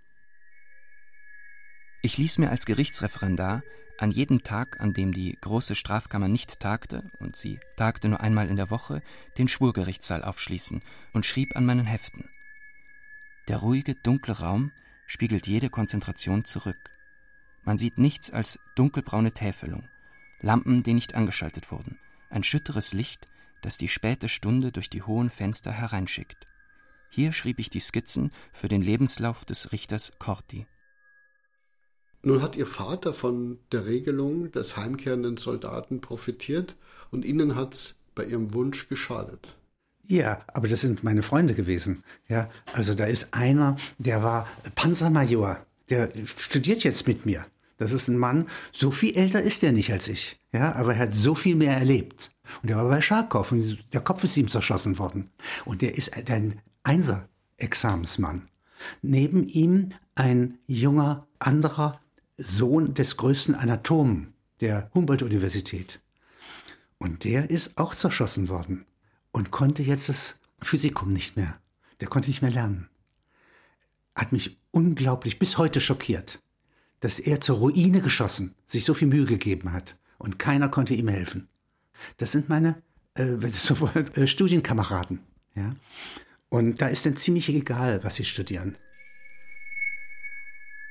Ich ließ mir als Gerichtsreferendar an jedem Tag, an dem die große Strafkammer nicht tagte, und sie tagte nur einmal in der Woche, den Schwurgerichtssaal aufschließen und schrieb an meinen Heften. Der ruhige, dunkle Raum spiegelt jede Konzentration zurück. Man sieht nichts als dunkelbraune Täfelung, Lampen, die nicht angeschaltet wurden, ein schütteres Licht, das die späte Stunde durch die hohen Fenster hereinschickt. Hier schrieb ich die Skizzen für den Lebenslauf des Richters Corti. Nun hat Ihr Vater von der Regelung des heimkehrenden Soldaten profitiert und Ihnen hat es bei Ihrem Wunsch geschadet. Ja, aber das sind meine Freunde gewesen. Ja, also da ist einer, der war Panzermajor, der studiert jetzt mit mir. Das ist ein Mann, so viel älter ist er nicht als ich. Ja, aber er hat so viel mehr erlebt. Und er war bei Scharkow und der Kopf ist ihm zerschossen worden. Und der ist ein Einser-Examensmann. Neben ihm ein junger anderer Sohn des größten Anatomen der Humboldt-Universität. Und der ist auch zerschossen worden und konnte jetzt das Physikum nicht mehr. Der konnte nicht mehr lernen. Hat mich unglaublich bis heute schockiert, dass er zur Ruine geschossen sich so viel Mühe gegeben hat und keiner konnte ihm helfen. Das sind meine äh, so wollen, äh, Studienkameraden. Ja? Und da ist dann ziemlich egal, was sie studieren.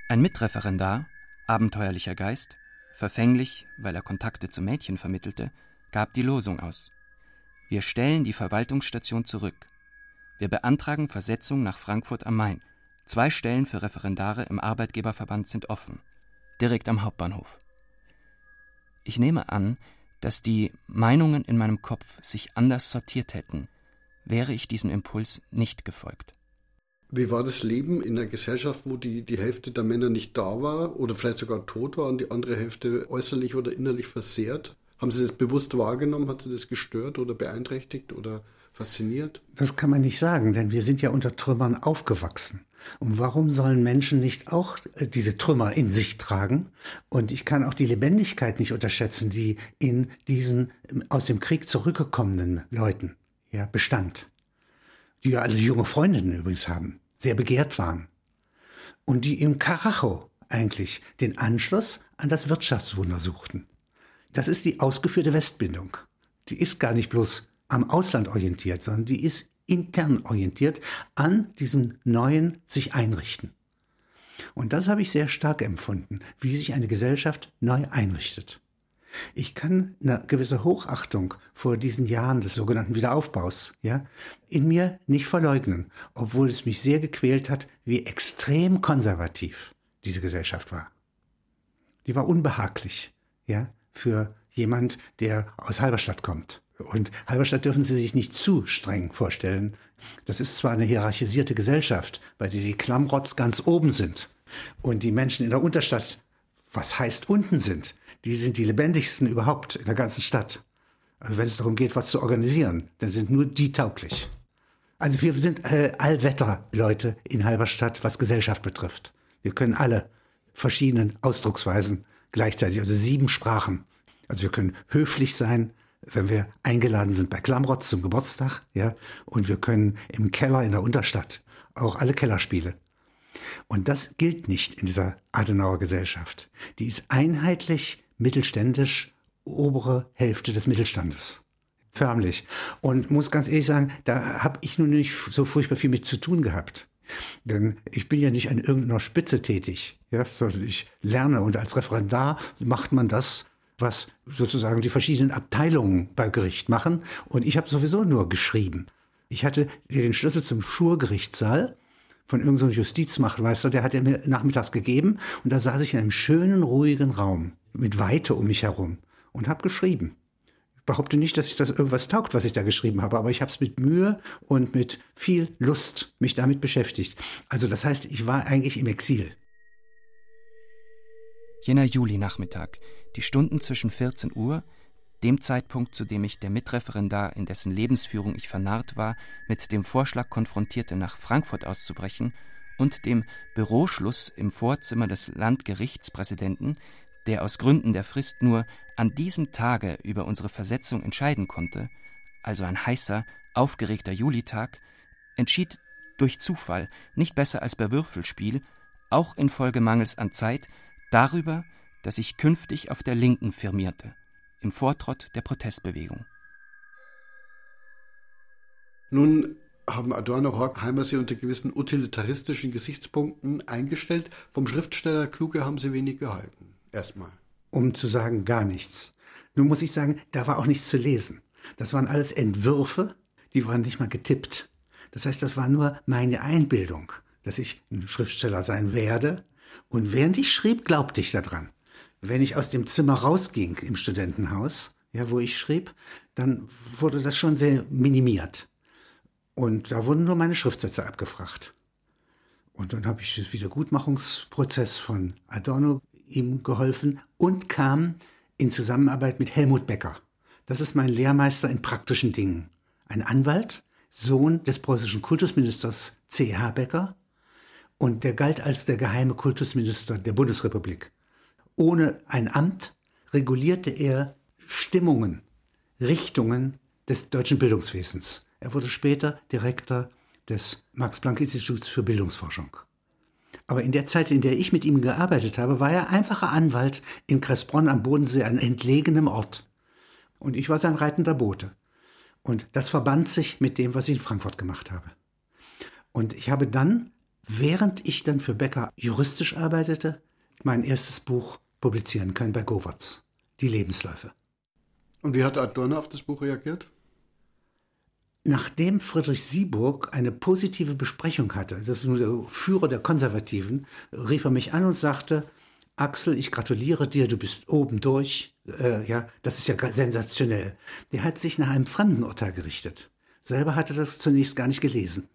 Ein Mitreferendar abenteuerlicher Geist, verfänglich, weil er Kontakte zu Mädchen vermittelte, gab die Losung aus. Wir stellen die Verwaltungsstation zurück. Wir beantragen Versetzung nach Frankfurt am Main. Zwei Stellen für Referendare im Arbeitgeberverband sind offen, direkt am Hauptbahnhof. Ich nehme an, dass die Meinungen in meinem Kopf sich anders sortiert hätten, wäre ich diesem Impuls nicht gefolgt. Wie war das Leben in einer Gesellschaft, wo die, die Hälfte der Männer nicht da war oder vielleicht sogar tot war und die andere Hälfte äußerlich oder innerlich versehrt? Haben Sie das bewusst wahrgenommen? Hat Sie das gestört oder beeinträchtigt oder fasziniert? Das kann man nicht sagen, denn wir sind ja unter Trümmern aufgewachsen. Und warum sollen Menschen nicht auch äh, diese Trümmer in sich tragen? Und ich kann auch die Lebendigkeit nicht unterschätzen, die in diesen ähm, aus dem Krieg zurückgekommenen Leuten ja, bestand die ja alle junge Freundinnen übrigens haben, sehr begehrt waren. Und die im Karacho eigentlich den Anschluss an das Wirtschaftswunder suchten. Das ist die ausgeführte Westbindung. Die ist gar nicht bloß am Ausland orientiert, sondern die ist intern orientiert an diesem neuen sich einrichten. Und das habe ich sehr stark empfunden, wie sich eine Gesellschaft neu einrichtet. Ich kann eine gewisse Hochachtung vor diesen Jahren des sogenannten Wiederaufbaus, ja, in mir nicht verleugnen, obwohl es mich sehr gequält hat, wie extrem konservativ diese Gesellschaft war. Die war unbehaglich, ja, für jemand, der aus Halberstadt kommt. Und Halberstadt dürfen Sie sich nicht zu streng vorstellen. Das ist zwar eine hierarchisierte Gesellschaft, bei der die Klammrotz ganz oben sind und die Menschen in der Unterstadt, was heißt unten sind, die sind die lebendigsten überhaupt in der ganzen Stadt. Also wenn es darum geht, was zu organisieren, dann sind nur die tauglich. Also wir sind äh, Allwetterleute in Halberstadt, was Gesellschaft betrifft. Wir können alle verschiedenen Ausdrucksweisen gleichzeitig, also sieben Sprachen. Also wir können höflich sein, wenn wir eingeladen sind bei Klamrotz zum Geburtstag, ja, und wir können im Keller in der Unterstadt auch alle Kellerspiele. Und das gilt nicht in dieser Adenauer Gesellschaft. Die ist einheitlich mittelständisch obere Hälfte des Mittelstandes. Förmlich. Und muss ganz ehrlich sagen, da habe ich nun nicht so furchtbar viel mit zu tun gehabt. Denn ich bin ja nicht an irgendeiner Spitze tätig, ja, sondern ich lerne und als Referendar macht man das, was sozusagen die verschiedenen Abteilungen beim Gericht machen. Und ich habe sowieso nur geschrieben. Ich hatte den Schlüssel zum Schurgerichtssaal von irgendeinem Justizmachtmeister, der hat er mir nachmittags gegeben und da saß ich in einem schönen, ruhigen Raum mit Weite um mich herum und habe geschrieben. Behaupte nicht, dass ich das irgendwas taugt, was ich da geschrieben habe, aber ich habe es mit Mühe und mit viel Lust mich damit beschäftigt. Also das heißt, ich war eigentlich im Exil. Jener Juli-Nachmittag, die Stunden zwischen 14 Uhr, dem Zeitpunkt, zu dem ich der Mitreferendar, in dessen Lebensführung ich vernarrt war, mit dem Vorschlag konfrontierte, nach Frankfurt auszubrechen, und dem Büroschluss im Vorzimmer des Landgerichtspräsidenten, der aus Gründen der Frist nur an diesem Tage über unsere Versetzung entscheiden konnte, also ein heißer, aufgeregter Julitag, entschied durch Zufall, nicht besser als bei Würfelspiel, auch infolge Mangels an Zeit, darüber, dass ich künftig auf der Linken firmierte, im Vortrott der Protestbewegung. Nun haben Adorno Horkheimer sie unter gewissen utilitaristischen Gesichtspunkten eingestellt. Vom Schriftsteller Kluge haben sie wenig gehalten erstmal. Um zu sagen, gar nichts. Nun muss ich sagen, da war auch nichts zu lesen. Das waren alles Entwürfe, die waren nicht mal getippt. Das heißt, das war nur meine Einbildung, dass ich ein Schriftsteller sein werde. Und während ich schrieb, glaubte ich daran. Wenn ich aus dem Zimmer rausging im Studentenhaus, ja, wo ich schrieb, dann wurde das schon sehr minimiert. Und da wurden nur meine Schriftsätze abgefragt. Und dann habe ich den Wiedergutmachungsprozess von Adorno ihm geholfen und kam in Zusammenarbeit mit Helmut Becker. Das ist mein Lehrmeister in praktischen Dingen. Ein Anwalt, Sohn des preußischen Kultusministers C.H. Becker und der galt als der geheime Kultusminister der Bundesrepublik. Ohne ein Amt regulierte er Stimmungen, Richtungen des deutschen Bildungswesens. Er wurde später Direktor des Max-Planck-Instituts für Bildungsforschung. Aber in der Zeit, in der ich mit ihm gearbeitet habe, war er einfacher Anwalt in Kressbronn am Bodensee, an entlegenem Ort. Und ich war sein reitender Bote. Und das verband sich mit dem, was ich in Frankfurt gemacht habe. Und ich habe dann, während ich dann für Becker juristisch arbeitete, mein erstes Buch publizieren können bei Govatz, die Lebensläufe. Und wie hat Adorno auf das Buch reagiert? Nachdem Friedrich Sieburg eine positive Besprechung hatte, das ist nur der Führer der Konservativen, rief er mich an und sagte, Axel, ich gratuliere dir, du bist oben durch. Äh, ja, das ist ja sensationell. Der hat sich nach einem Fremdenurteil gerichtet. Selber hatte das zunächst gar nicht gelesen.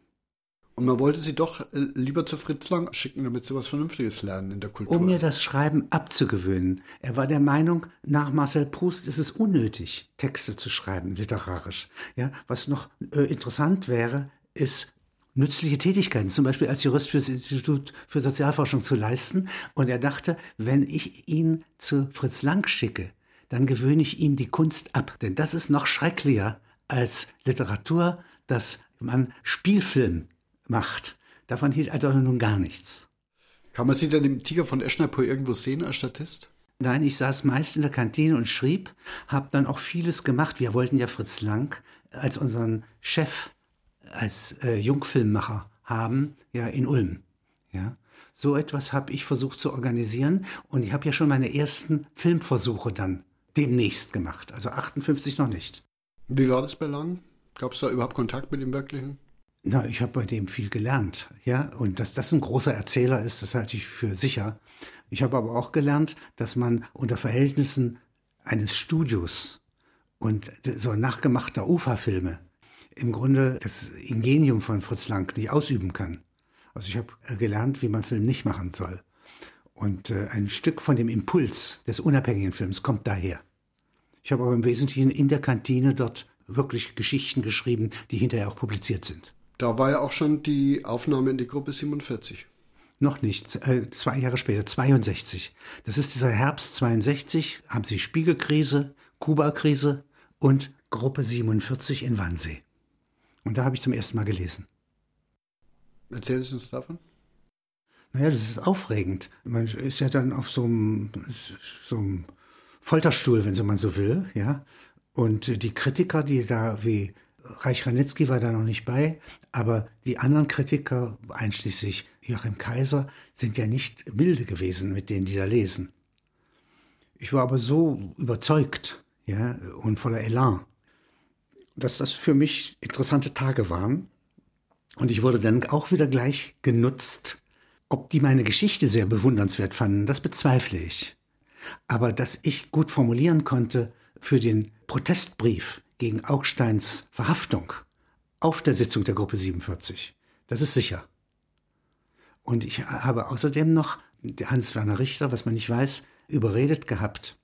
Und man wollte sie doch äh, lieber zu Fritz Lang schicken, damit sie was Vernünftiges lernen in der Kultur. Um mir das Schreiben abzugewöhnen. Er war der Meinung, nach Marcel Proust ist es unnötig, Texte zu schreiben, literarisch. Ja, was noch äh, interessant wäre, ist nützliche Tätigkeiten, zum Beispiel als Jurist für das Institut für Sozialforschung zu leisten. Und er dachte, wenn ich ihn zu Fritz Lang schicke, dann gewöhne ich ihm die Kunst ab. Denn das ist noch schrecklicher als Literatur, dass man Spielfilm macht. Davon hielt Adorno nun gar nichts. Kann man Sie denn im Tiger von Eschnapur irgendwo sehen als Statist? Nein, ich saß meist in der Kantine und schrieb, habe dann auch vieles gemacht. Wir wollten ja Fritz Lang als unseren Chef, als äh, Jungfilmmacher haben, ja in Ulm. Ja, so etwas habe ich versucht zu organisieren und ich habe ja schon meine ersten Filmversuche dann demnächst gemacht. Also 58 noch nicht. Wie war das bei Lang? Gab es da überhaupt Kontakt mit dem Wirklichen? Na, ich habe bei dem viel gelernt, ja, und dass das ein großer Erzähler ist, das halte ich für sicher. Ich habe aber auch gelernt, dass man unter Verhältnissen eines Studios und so nachgemachter UFA-Filme im Grunde das Ingenium von Fritz Lang nicht ausüben kann. Also ich habe gelernt, wie man Film nicht machen soll. Und äh, ein Stück von dem Impuls des unabhängigen Films kommt daher. Ich habe aber im Wesentlichen in der Kantine dort wirklich Geschichten geschrieben, die hinterher auch publiziert sind. Da war ja auch schon die Aufnahme in die Gruppe 47. Noch nicht, äh, zwei Jahre später, 62. Das ist dieser Herbst 62, haben sie Spiegelkrise, Kuba-Krise und Gruppe 47 in Wannsee. Und da habe ich zum ersten Mal gelesen. Erzählen Sie uns davon? Naja, das ist aufregend. Man ist ja dann auf so einem, so einem Folterstuhl, wenn so man so will, ja. Und die Kritiker, die da wie Reich Ranitzky war da noch nicht bei, aber die anderen Kritiker, einschließlich Joachim Kaiser, sind ja nicht milde gewesen mit denen, die da lesen. Ich war aber so überzeugt ja, und voller Elan, dass das für mich interessante Tage waren. Und ich wurde dann auch wieder gleich genutzt. Ob die meine Geschichte sehr bewundernswert fanden, das bezweifle ich. Aber dass ich gut formulieren konnte für den Protestbrief, gegen Augsteins Verhaftung auf der Sitzung der Gruppe 47. Das ist sicher. Und ich habe außerdem noch Hans-Werner Richter, was man nicht weiß, überredet gehabt,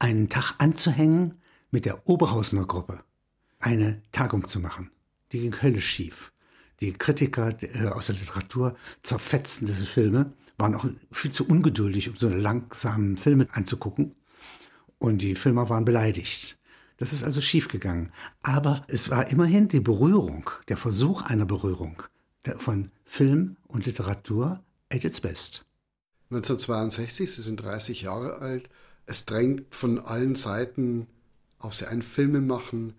einen Tag anzuhängen mit der Oberhausener Gruppe, eine Tagung zu machen. Die ging höllisch schief. Die Kritiker äh, aus der Literatur zerfetzten diese Filme, waren auch viel zu ungeduldig, um so langsamen Filme anzugucken. Und die Filmer waren beleidigt. Das ist also schiefgegangen. Aber es war immerhin die Berührung, der Versuch einer Berührung von Film und Literatur at its best. 1962, Sie sind 30 Jahre alt. Es drängt von allen Seiten auf Sie ein Filme machen,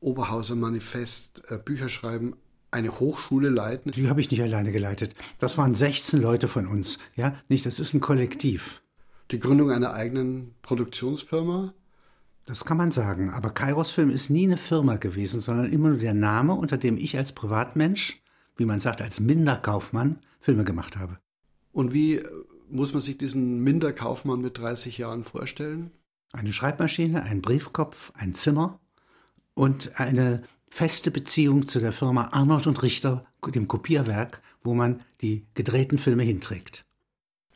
Oberhauser Manifest, äh, Bücher schreiben, eine Hochschule leiten. Die habe ich nicht alleine geleitet. Das waren 16 Leute von uns. Ja, nicht, das ist ein Kollektiv. Die Gründung einer eigenen Produktionsfirma Das kann man sagen. Aber Kairos Film ist nie eine Firma gewesen, sondern immer nur der Name, unter dem ich als Privatmensch, wie man sagt, als Minderkaufmann Filme gemacht habe. Und wie äh, muss man sich diesen Minderkaufmann mit 30 Jahren vorstellen? Eine Schreibmaschine, ein Briefkopf, ein Zimmer und eine feste Beziehung zu der Firma Arnold und Richter, dem Kopierwerk, wo man die gedrehten Filme hinträgt.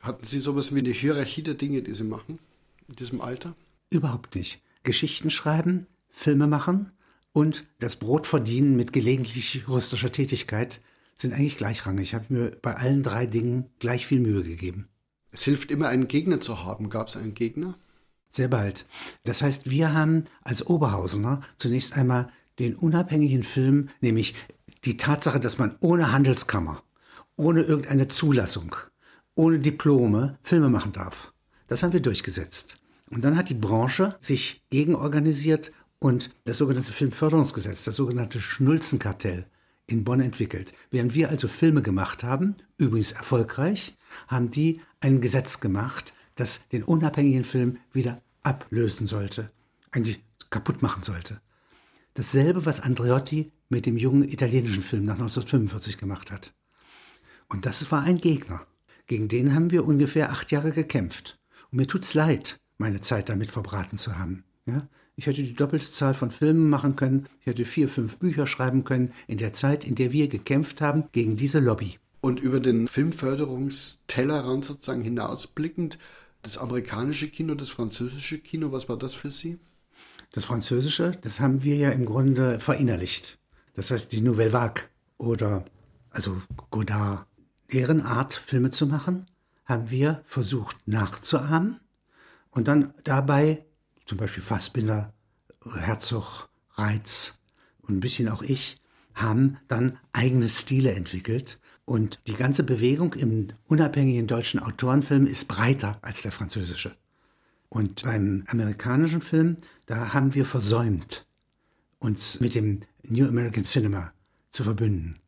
Hatten Sie sowas wie eine Hierarchie der Dinge, die Sie machen in diesem Alter? Überhaupt nicht. Geschichten schreiben, Filme machen und das Brot verdienen mit gelegentlich juristischer Tätigkeit sind eigentlich gleichrangig. Ich habe mir bei allen drei Dingen gleich viel Mühe gegeben. Es hilft immer, einen Gegner zu haben. Gab es einen Gegner? Sehr bald. Das heißt, wir haben als Oberhausener zunächst einmal den unabhängigen Film, nämlich die Tatsache, dass man ohne Handelskammer, ohne irgendeine Zulassung, ohne Diplome Filme machen darf. Das haben wir durchgesetzt. Und dann hat die Branche sich gegenorganisiert und das sogenannte Filmförderungsgesetz, das sogenannte Schnulzenkartell in Bonn entwickelt. Während wir also Filme gemacht haben, übrigens erfolgreich, haben die ein Gesetz gemacht, das den unabhängigen Film wieder ablösen sollte, eigentlich kaputt machen sollte. Dasselbe, was Andreotti mit dem jungen italienischen Film nach 1945 gemacht hat. Und das war ein Gegner. Gegen den haben wir ungefähr acht Jahre gekämpft. Und mir tut's leid, meine Zeit damit verbraten zu haben. Ja? Ich hätte die doppelte Zahl von Filmen machen können, ich hätte vier, fünf Bücher schreiben können, in der Zeit, in der wir gekämpft haben gegen diese Lobby. Und über den Filmförderungstellerrand sozusagen hinausblickend, das amerikanische Kino, das französische Kino, was war das für Sie? Das Französische, das haben wir ja im Grunde verinnerlicht. Das heißt, die Nouvelle Vague oder also Godard, deren Art, Filme zu machen, haben wir versucht nachzuahmen und dann dabei zum Beispiel Fassbinder, Herzog, Reitz und ein bisschen auch ich, haben dann eigene Stile entwickelt. Und die ganze Bewegung im unabhängigen deutschen Autorenfilm ist breiter als der französische. Und beim amerikanischen Film, da haben wir versäumt, uns mit dem New American Cinema zu verbünden.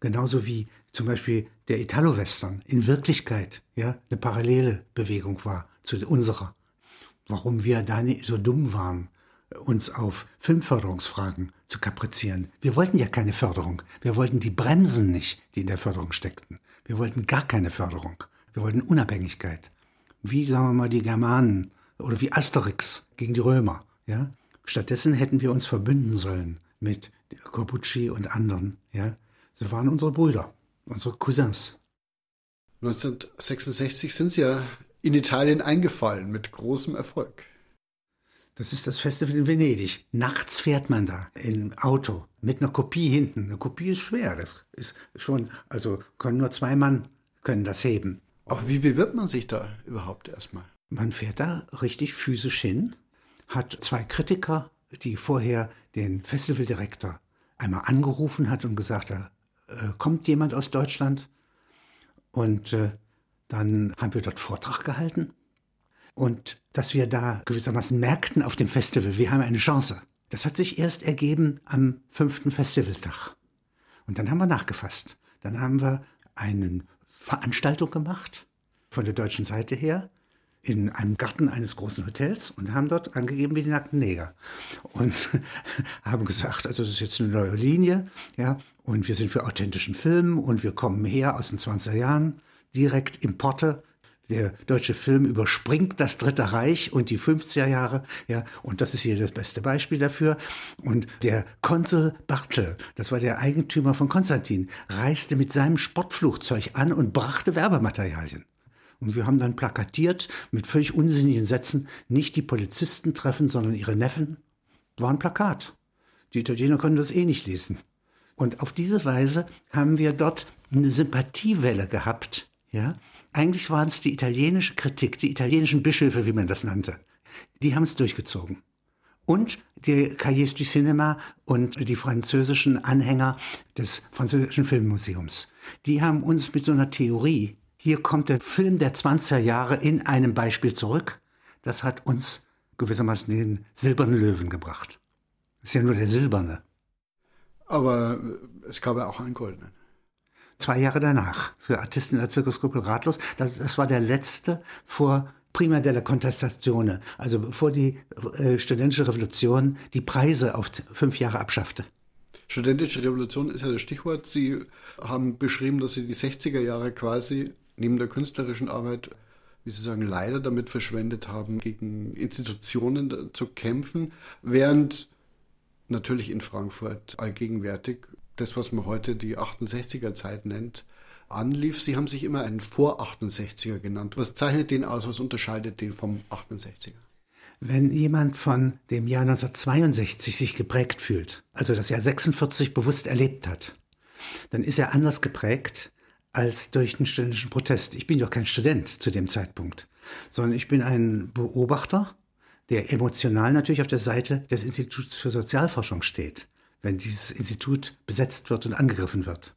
Genauso wie zum Beispiel der Italo-Western in Wirklichkeit ja, eine parallele Bewegung war zu unserer. Warum wir da so dumm waren, uns auf Filmförderungsfragen zu kaprizieren. Wir wollten ja keine Förderung. Wir wollten die Bremsen nicht, die in der Förderung steckten. Wir wollten gar keine Förderung. Wir wollten Unabhängigkeit. Wie, sagen wir mal, die Germanen oder wie Asterix gegen die Römer. Ja? Stattdessen hätten wir uns verbünden sollen mit Corbucci und anderen. Ja? Sie waren unsere Brüder, unsere Cousins. 1966 sind Sie ja in Italien eingefallen mit großem Erfolg. Das ist das Festival in Venedig. Nachts fährt man da im Auto mit einer Kopie hinten. Eine Kopie ist schwer. Das ist schon, also können nur zwei Mann können das heben. Aber wie bewirbt man sich da überhaupt erstmal? Man fährt da richtig physisch hin, hat zwei Kritiker, die vorher den Festivaldirektor einmal angerufen hat und gesagt hat, äh, kommt jemand aus Deutschland? Und äh, dann haben wir dort Vortrag gehalten. Und dass wir da gewissermaßen merkten auf dem Festival, wir haben eine Chance. Das hat sich erst ergeben am fünften Festivaltag. Und dann haben wir nachgefasst. Dann haben wir eine Veranstaltung gemacht von der deutschen Seite her in einem Garten eines großen Hotels und haben dort angegeben wie die nackten Neger und haben gesagt, also das ist jetzt eine neue Linie, ja, und wir sind für authentischen Film und wir kommen her aus den 20er Jahren, direkt Importe. Der deutsche Film überspringt das Dritte Reich und die 50er Jahre, ja, und das ist hier das beste Beispiel dafür. Und der Konsul Bartel, das war der Eigentümer von Konstantin, reiste mit seinem Sportflugzeug an und brachte Werbematerialien. Und wir haben dann plakatiert mit völlig unsinnigen Sätzen, nicht die Polizisten treffen, sondern ihre Neffen. War ein Plakat. Die Italiener können das eh nicht lesen. Und auf diese Weise haben wir dort eine Sympathiewelle gehabt. Ja? Eigentlich waren es die italienische Kritik, die italienischen Bischöfe, wie man das nannte. Die haben es durchgezogen. Und die Cahiers du Cinema und die französischen Anhänger des französischen Filmmuseums. Die haben uns mit so einer Theorie hier kommt der Film der 20er Jahre in einem Beispiel zurück. Das hat uns gewissermaßen den silbernen Löwen gebracht. ist ja nur der silberne. Aber es gab ja auch einen goldenen. Zwei Jahre danach, für Artisten in der Zirkusgruppe Ratlos. Das war der letzte vor prima della Contestazione, also bevor die äh, studentische Revolution die Preise auf fünf Jahre abschaffte. Studentische Revolution ist ja das Stichwort. Sie haben beschrieben, dass Sie die 60er Jahre quasi neben der künstlerischen Arbeit, wie Sie sagen, leider damit verschwendet haben, gegen Institutionen zu kämpfen, während natürlich in Frankfurt allgegenwärtig das, was man heute die 68er Zeit nennt, anlief. Sie haben sich immer einen Vor-68er genannt. Was zeichnet den aus? Was unterscheidet den vom 68er? Wenn jemand von dem Jahr 1962 sich geprägt fühlt, also das Jahr 46 bewusst erlebt hat, dann ist er anders geprägt als durch den studentischen Protest. Ich bin doch kein Student zu dem Zeitpunkt, sondern ich bin ein Beobachter, der emotional natürlich auf der Seite des Instituts für Sozialforschung steht, wenn dieses Institut besetzt wird und angegriffen wird.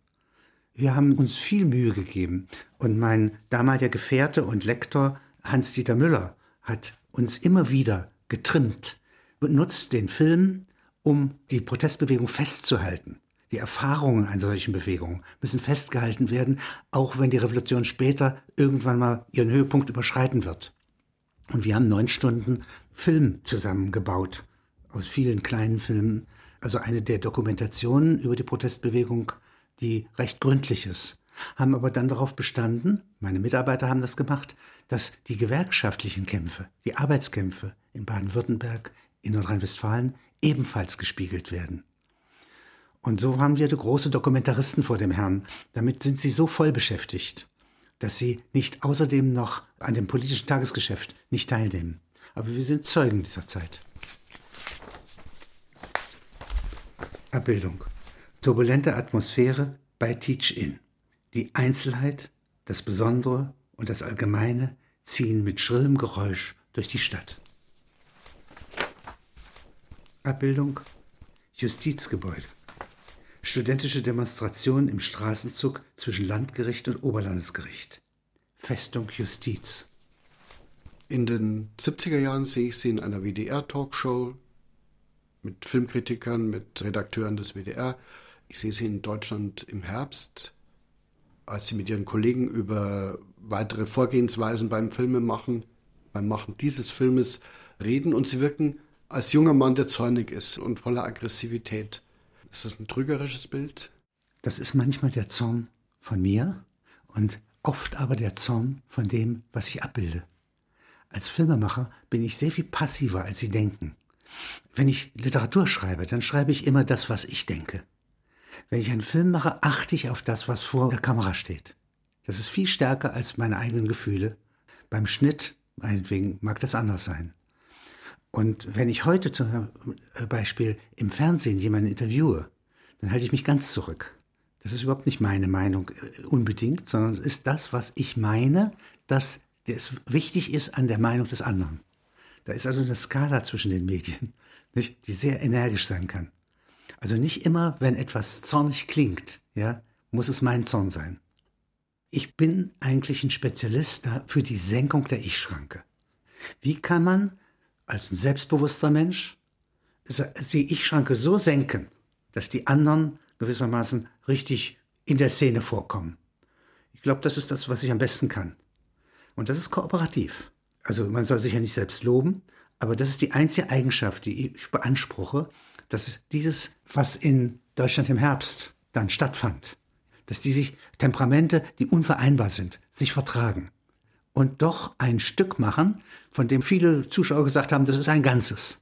Wir haben uns viel Mühe gegeben und mein damaliger Gefährte und Lektor Hans-Dieter Müller hat uns immer wieder getrimmt und nutzt den Film, um die Protestbewegung festzuhalten. Die Erfahrungen einer solchen Bewegung müssen festgehalten werden, auch wenn die Revolution später irgendwann mal ihren Höhepunkt überschreiten wird. Und wir haben neun Stunden Film zusammengebaut, aus vielen kleinen Filmen. Also eine der Dokumentationen über die Protestbewegung die recht gründlich ist, haben aber dann darauf bestanden, meine Mitarbeiter haben das gemacht, dass die gewerkschaftlichen Kämpfe, die Arbeitskämpfe in Baden-Württemberg, in Nordrhein-Westfalen ebenfalls gespiegelt werden. Und so haben wir große Dokumentaristen vor dem Herrn. Damit sind sie so voll beschäftigt, dass sie nicht außerdem noch an dem politischen Tagesgeschäft nicht teilnehmen. Aber wir sind Zeugen dieser Zeit. Abbildung. Turbulente Atmosphäre bei Teach In. Die Einzelheit, das Besondere und das Allgemeine ziehen mit schrillem Geräusch durch die Stadt. Abbildung Justizgebäude. Studentische Demonstration im Straßenzug zwischen Landgericht und Oberlandesgericht. Festung Justiz. In den 70er Jahren sehe ich Sie in einer WDR-Talkshow mit Filmkritikern, mit Redakteuren des WDR ich sehe sie in Deutschland im Herbst, als sie mit ihren Kollegen über weitere Vorgehensweisen beim Filmemachen, beim Machen dieses Filmes reden und sie wirken als junger Mann, der zornig ist und voller Aggressivität. Ist das ein trügerisches Bild? Das ist manchmal der Zorn von mir und oft aber der Zorn von dem, was ich abbilde. Als Filmemacher bin ich sehr viel passiver, als Sie denken. Wenn ich Literatur schreibe, dann schreibe ich immer das, was ich denke. Wenn ich einen Film mache, achte ich auf das, was vor der Kamera steht. Das ist viel stärker als meine eigenen Gefühle. Beim Schnitt, meinetwegen, mag das anders sein. Und wenn ich heute zum Beispiel im Fernsehen jemanden interviewe, dann halte ich mich ganz zurück. Das ist überhaupt nicht meine Meinung äh, unbedingt, sondern es ist das, was ich meine, dass es wichtig ist an der Meinung des anderen. Da ist also eine Skala zwischen den Medien, nicht, die sehr energisch sein kann. Also nicht immer, wenn etwas zornig klingt, ja, muss es mein Zorn sein. Ich bin eigentlich ein Spezialist für die Senkung der Ich-Schranke. Wie kann man als ein selbstbewusster Mensch die Ich-Schranke so senken, dass die anderen gewissermaßen richtig in der Szene vorkommen? Ich glaube, das ist das, was ich am besten kann. Und das ist kooperativ. Also man soll sich ja nicht selbst loben, aber das ist die einzige Eigenschaft, die ich beanspruche, dass dieses, was in Deutschland im Herbst dann stattfand, dass die sich Temperamente, die unvereinbar sind, sich vertragen und doch ein Stück machen, von dem viele Zuschauer gesagt haben, das ist ein Ganzes.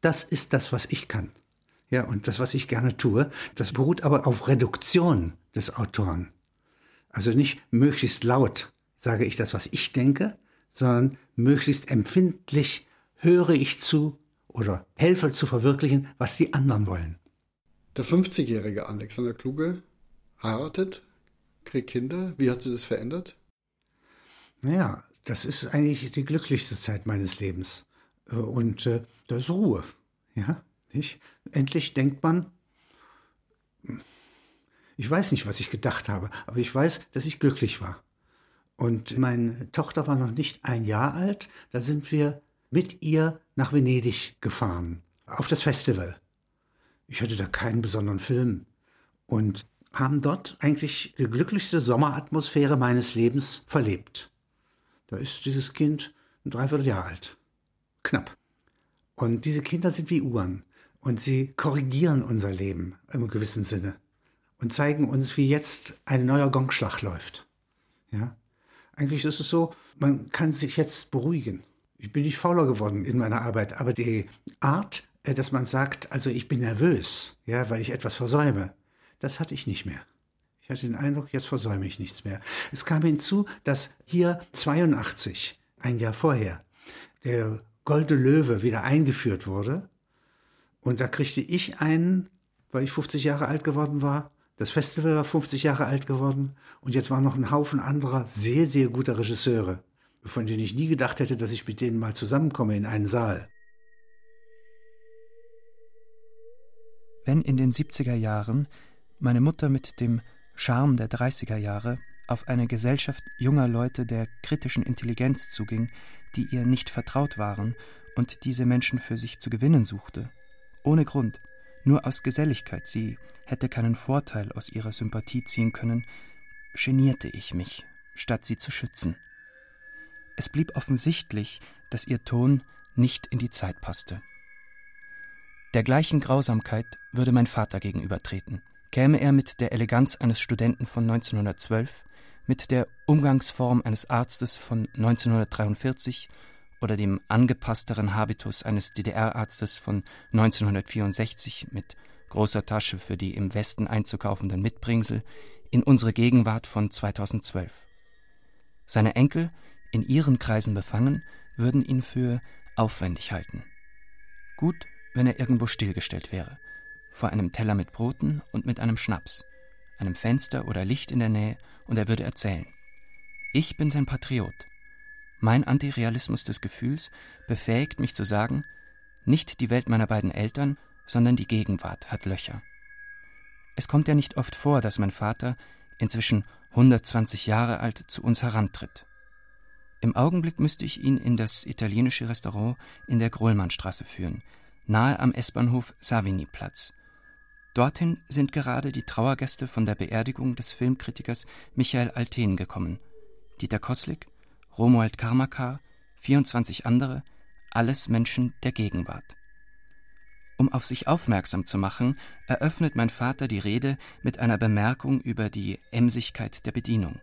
Das ist das, was ich kann. Ja, und das, was ich gerne tue, das beruht aber auf Reduktion des Autoren. Also nicht möglichst laut sage ich das, was ich denke, sondern möglichst empfindlich höre ich zu oder helfe zu verwirklichen, was die anderen wollen. Der 50-jährige Alexander Kluge heiratet, kriegt Kinder. Wie hat sich das verändert? Naja, das ist eigentlich die glücklichste Zeit meines Lebens. Äh, und äh, da ist Ruhe. Ja, nicht? Endlich denkt man, ich weiß nicht, was ich gedacht habe, aber ich weiß, dass ich glücklich war. Und meine Tochter war noch nicht ein Jahr alt, da sind wir mit ihr nach Venedig gefahren, auf das Festival. Ich hatte da keinen besonderen Film und haben dort eigentlich die glücklichste Sommeratmosphäre meines Lebens verlebt. Da ist dieses Kind ein Dreivierteljahr alt. Knapp. Und diese Kinder sind wie Uhren. Und sie korrigieren unser Leben im gewissen Sinne. Und zeigen uns, wie jetzt ein neuer Gongschlag läuft. Ja? Eigentlich ist es so, man kann sich jetzt beruhigen. Ich bin nicht fauler geworden in meiner Arbeit, aber die Art, äh, dass man sagt, also ich bin nervös, ja, weil ich etwas versäume, das hatte ich nicht mehr. Ich hatte den Eindruck, jetzt versäume ich nichts mehr. Es kam hinzu, dass hier 82, ein Jahr vorher, der Goldene Löwe wieder eingeführt wurde. Und da kriegte ich einen, weil ich 50 Jahre alt geworden war. Das Festival war 50 Jahre alt geworden. Und jetzt waren noch ein Haufen anderer sehr, sehr guter Regisseure, von denen ich nie gedacht hätte, dass ich mit denen mal zusammenkomme in einen Saal. Wenn in den 70er Jahren meine Mutter mit dem Charme der 30er Jahre auf eine Gesellschaft junger Leute der kritischen Intelligenz zuging, die ihr nicht vertraut waren und diese Menschen für sich zu gewinnen suchte. Ohne Grund, nur aus Geselligkeit, sie hätte keinen Vorteil aus ihrer Sympathie ziehen können, genierte ich mich, statt sie zu schützen. Es blieb offensichtlich, dass ihr Ton nicht in die Zeit passte. Der gleichen Grausamkeit würde mein Vater gegenübertreten käme er mit der Eleganz eines Studenten von 1912, mit der Umgangsform eines Arztes von 1943 oder dem angepassteren Habitus eines DDR-Arztes von 1964 mit großer Tasche für die im Westen einzukaufenden Mitbringsel in unsere Gegenwart von 2012. Seine Enkel, in ihren Kreisen befangen, würden ihn für aufwendig halten. Gut, wenn er irgendwo stillgestellt wäre – vor einem Teller mit Broten und mit einem Schnaps, einem Fenster oder Licht in der Nähe, und er würde erzählen. Ich bin sein Patriot. Mein Antirealismus des Gefühls befähigt mich zu sagen, nicht die Welt meiner beiden Eltern, sondern die Gegenwart hat Löcher. Es kommt ja nicht oft vor, dass mein Vater, inzwischen 120 Jahre alt, zu uns herantritt. Im Augenblick müsste ich ihn in das italienische Restaurant in der Grohlmannstraße führen, nahe am S-Bahnhof Savigny-Platz, Dorthin sind gerade die Trauergäste von der Beerdigung des Filmkritikers Michael Alten gekommen. Dieter Koslik, Romuald Karmakar, 24 andere, alles Menschen der Gegenwart. Um auf sich aufmerksam zu machen, eröffnet mein Vater die Rede mit einer Bemerkung über die Emsigkeit der Bedienung.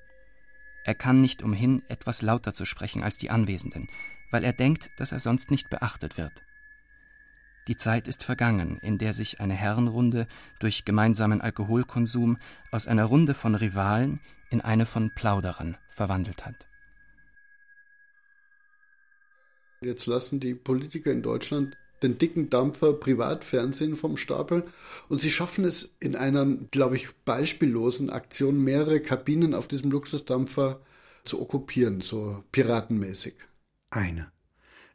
Er kann nicht umhin, etwas lauter zu sprechen als die Anwesenden, weil er denkt, dass er sonst nicht beachtet wird. Die Zeit ist vergangen, in der sich eine Herrenrunde durch gemeinsamen Alkoholkonsum aus einer Runde von Rivalen in eine von Plauderern verwandelt hat. Jetzt lassen die Politiker in Deutschland den dicken Dampfer Privatfernsehen vom Stapel und sie schaffen es in einer, glaube ich, beispiellosen Aktion, mehrere Kabinen auf diesem Luxusdampfer zu okkupieren, so piratenmäßig. Eine.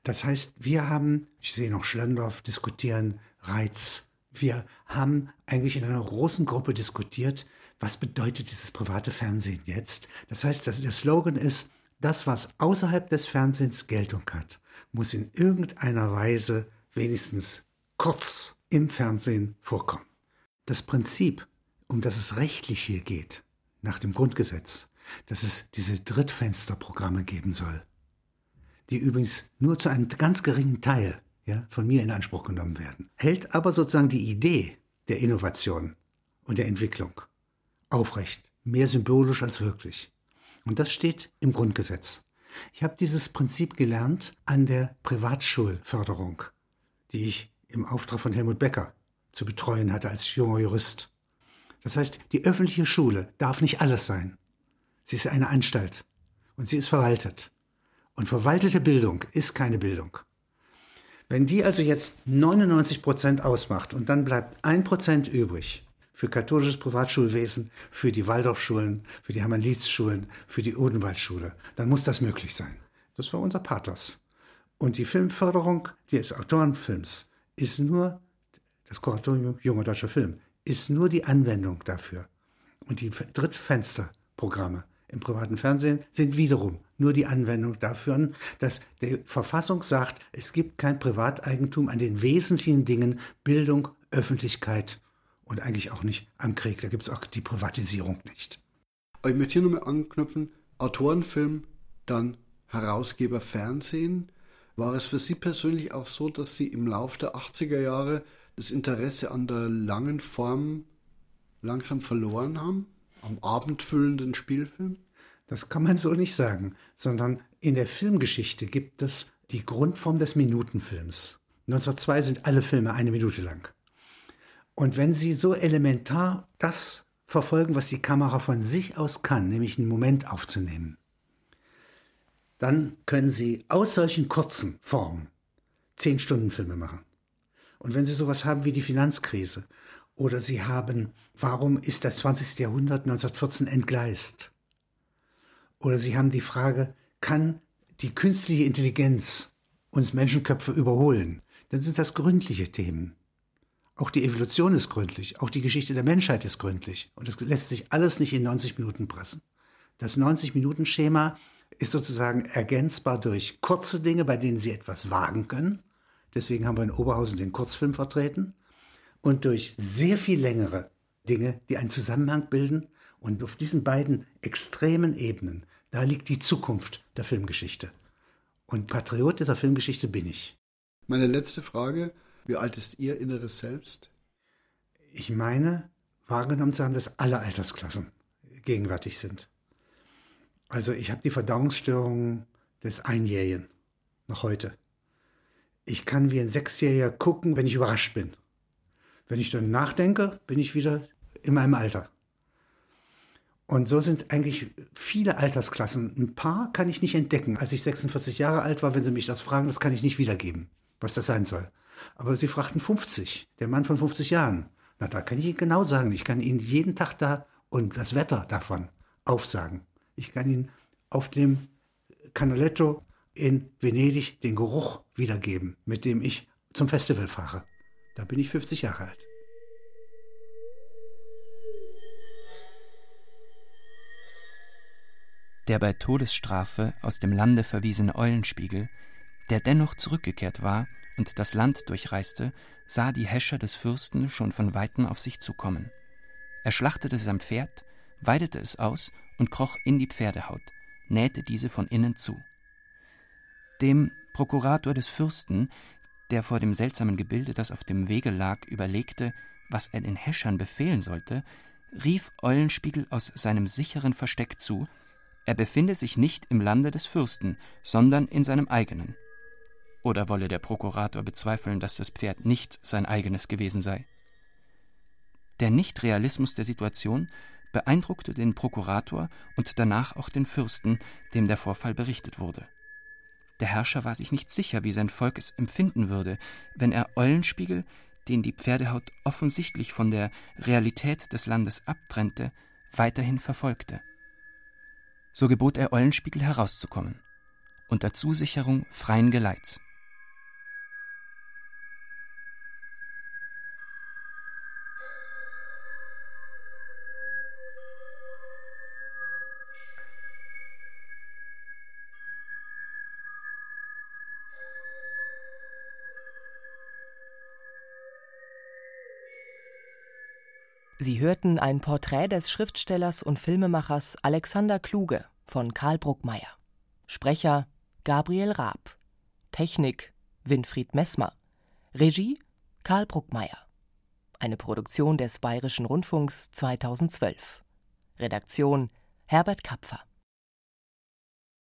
Das heißt, wir haben, ich sehe noch Schlendorf diskutieren, Reiz. Wir haben eigentlich in einer großen Gruppe diskutiert, was bedeutet dieses private Fernsehen jetzt? Das heißt, dass der Slogan ist, das, was außerhalb des Fernsehens Geltung hat, muss in irgendeiner Weise wenigstens kurz im Fernsehen vorkommen. Das Prinzip, um das es rechtlich hier geht, nach dem Grundgesetz, dass es diese Drittfensterprogramme geben soll, die übrigens nur zu einem ganz geringen Teil ja, von mir in Anspruch genommen werden, hält aber sozusagen die Idee der Innovation und der Entwicklung aufrecht, mehr symbolisch als wirklich. Und das steht im Grundgesetz. Ich habe dieses Prinzip gelernt an der Privatschulförderung, die ich im Auftrag von Helmut Becker zu betreuen hatte als junger Jurist. Das heißt, die öffentliche Schule darf nicht alles sein. Sie ist eine Anstalt und sie ist verwaltet. Und verwaltete Bildung ist keine Bildung. Wenn die also jetzt 99 Prozent ausmacht und dann bleibt ein Prozent übrig für katholisches Privatschulwesen, für die Waldorfschulen, für die Hermann-Lietz-Schulen, für die Odenwaldschule, dann muss das möglich sein. Das war unser Pathos. Und die Filmförderung des Autorenfilms ist nur, das Kuratorium Junger Deutscher Film, ist nur die Anwendung dafür. Und die Drittfensterprogramme im privaten Fernsehen sind wiederum nur die Anwendung dafür, dass die Verfassung sagt, es gibt kein Privateigentum an den wesentlichen Dingen Bildung, Öffentlichkeit und eigentlich auch nicht am Krieg. Da gibt es auch die Privatisierung nicht. Aber ich möchte hier nochmal anknüpfen, Autorenfilm, dann Herausgeber Fernsehen. War es für Sie persönlich auch so, dass Sie im Laufe der 80er Jahre das Interesse an der langen Form langsam verloren haben? Am abendfüllenden Spielfilm? Das kann man so nicht sagen, sondern in der Filmgeschichte gibt es die Grundform des Minutenfilms. 1902 sind alle Filme eine Minute lang. Und wenn Sie so elementar das verfolgen, was die Kamera von sich aus kann, nämlich einen Moment aufzunehmen, dann können Sie aus solchen kurzen Formen zehn Stunden Filme machen. Und wenn Sie sowas haben wie die Finanzkrise oder Sie haben, warum ist das 20. Jahrhundert 1914 entgleist? Oder Sie haben die Frage, kann die künstliche Intelligenz uns Menschenköpfe überholen? Dann sind das gründliche Themen. Auch die Evolution ist gründlich, auch die Geschichte der Menschheit ist gründlich. Und das lässt sich alles nicht in 90 Minuten pressen. Das 90-Minuten-Schema ist sozusagen ergänzbar durch kurze Dinge, bei denen Sie etwas wagen können. Deswegen haben wir in Oberhausen den Kurzfilm vertreten. Und durch sehr viel längere Dinge, die einen Zusammenhang bilden. Und auf diesen beiden extremen Ebenen, da liegt die Zukunft der Filmgeschichte. Und Patriot dieser Filmgeschichte bin ich. Meine letzte Frage. Wie alt ist Ihr inneres Selbst? Ich meine, wahrgenommen zu haben, dass alle Altersklassen gegenwärtig sind. Also ich habe die Verdauungsstörungen des Einjährigen noch heute. Ich kann wie ein Sechsjähriger gucken, wenn ich überrascht bin. Wenn ich dann nachdenke, bin ich wieder in meinem Alter. Und so sind eigentlich viele Altersklassen. Ein paar kann ich nicht entdecken. Als ich 46 Jahre alt war, wenn Sie mich das fragen, das kann ich nicht wiedergeben, was das sein soll. Aber Sie fragten 50, der Mann von 50 Jahren. Na, da kann ich Ihnen genau sagen. Ich kann Ihnen jeden Tag da und das Wetter davon aufsagen. Ich kann Ihnen auf dem Canaletto in Venedig den Geruch wiedergeben, mit dem ich zum Festival fahre. Da bin ich 50 Jahre alt. Der bei Todesstrafe aus dem Lande verwiesene Eulenspiegel, der dennoch zurückgekehrt war und das Land durchreiste, sah die Häscher des Fürsten schon von weitem auf sich zukommen. Er schlachtete sein Pferd, weidete es aus und kroch in die Pferdehaut, nähte diese von innen zu. Dem Prokurator des Fürsten, der vor dem seltsamen Gebilde, das auf dem Wege lag, überlegte, was er den Häschern befehlen sollte, rief Eulenspiegel aus seinem sicheren Versteck zu, er befinde sich nicht im Lande des Fürsten, sondern in seinem eigenen. Oder wolle der Prokurator bezweifeln, dass das Pferd nicht sein eigenes gewesen sei? Der Nichtrealismus der Situation beeindruckte den Prokurator und danach auch den Fürsten, dem der Vorfall berichtet wurde. Der Herrscher war sich nicht sicher, wie sein Volk es empfinden würde, wenn er Eulenspiegel, den die Pferdehaut offensichtlich von der Realität des Landes abtrennte, weiterhin verfolgte. So gebot er Eulenspiegel herauszukommen, unter Zusicherung freien Geleits. Sie hörten ein Porträt des Schriftstellers und Filmemachers Alexander Kluge von Karl Bruckmeier. Sprecher Gabriel Raab. Technik Winfried Messmer. Regie Karl Bruckmeier. Eine Produktion des Bayerischen Rundfunks 2012. Redaktion Herbert Kapfer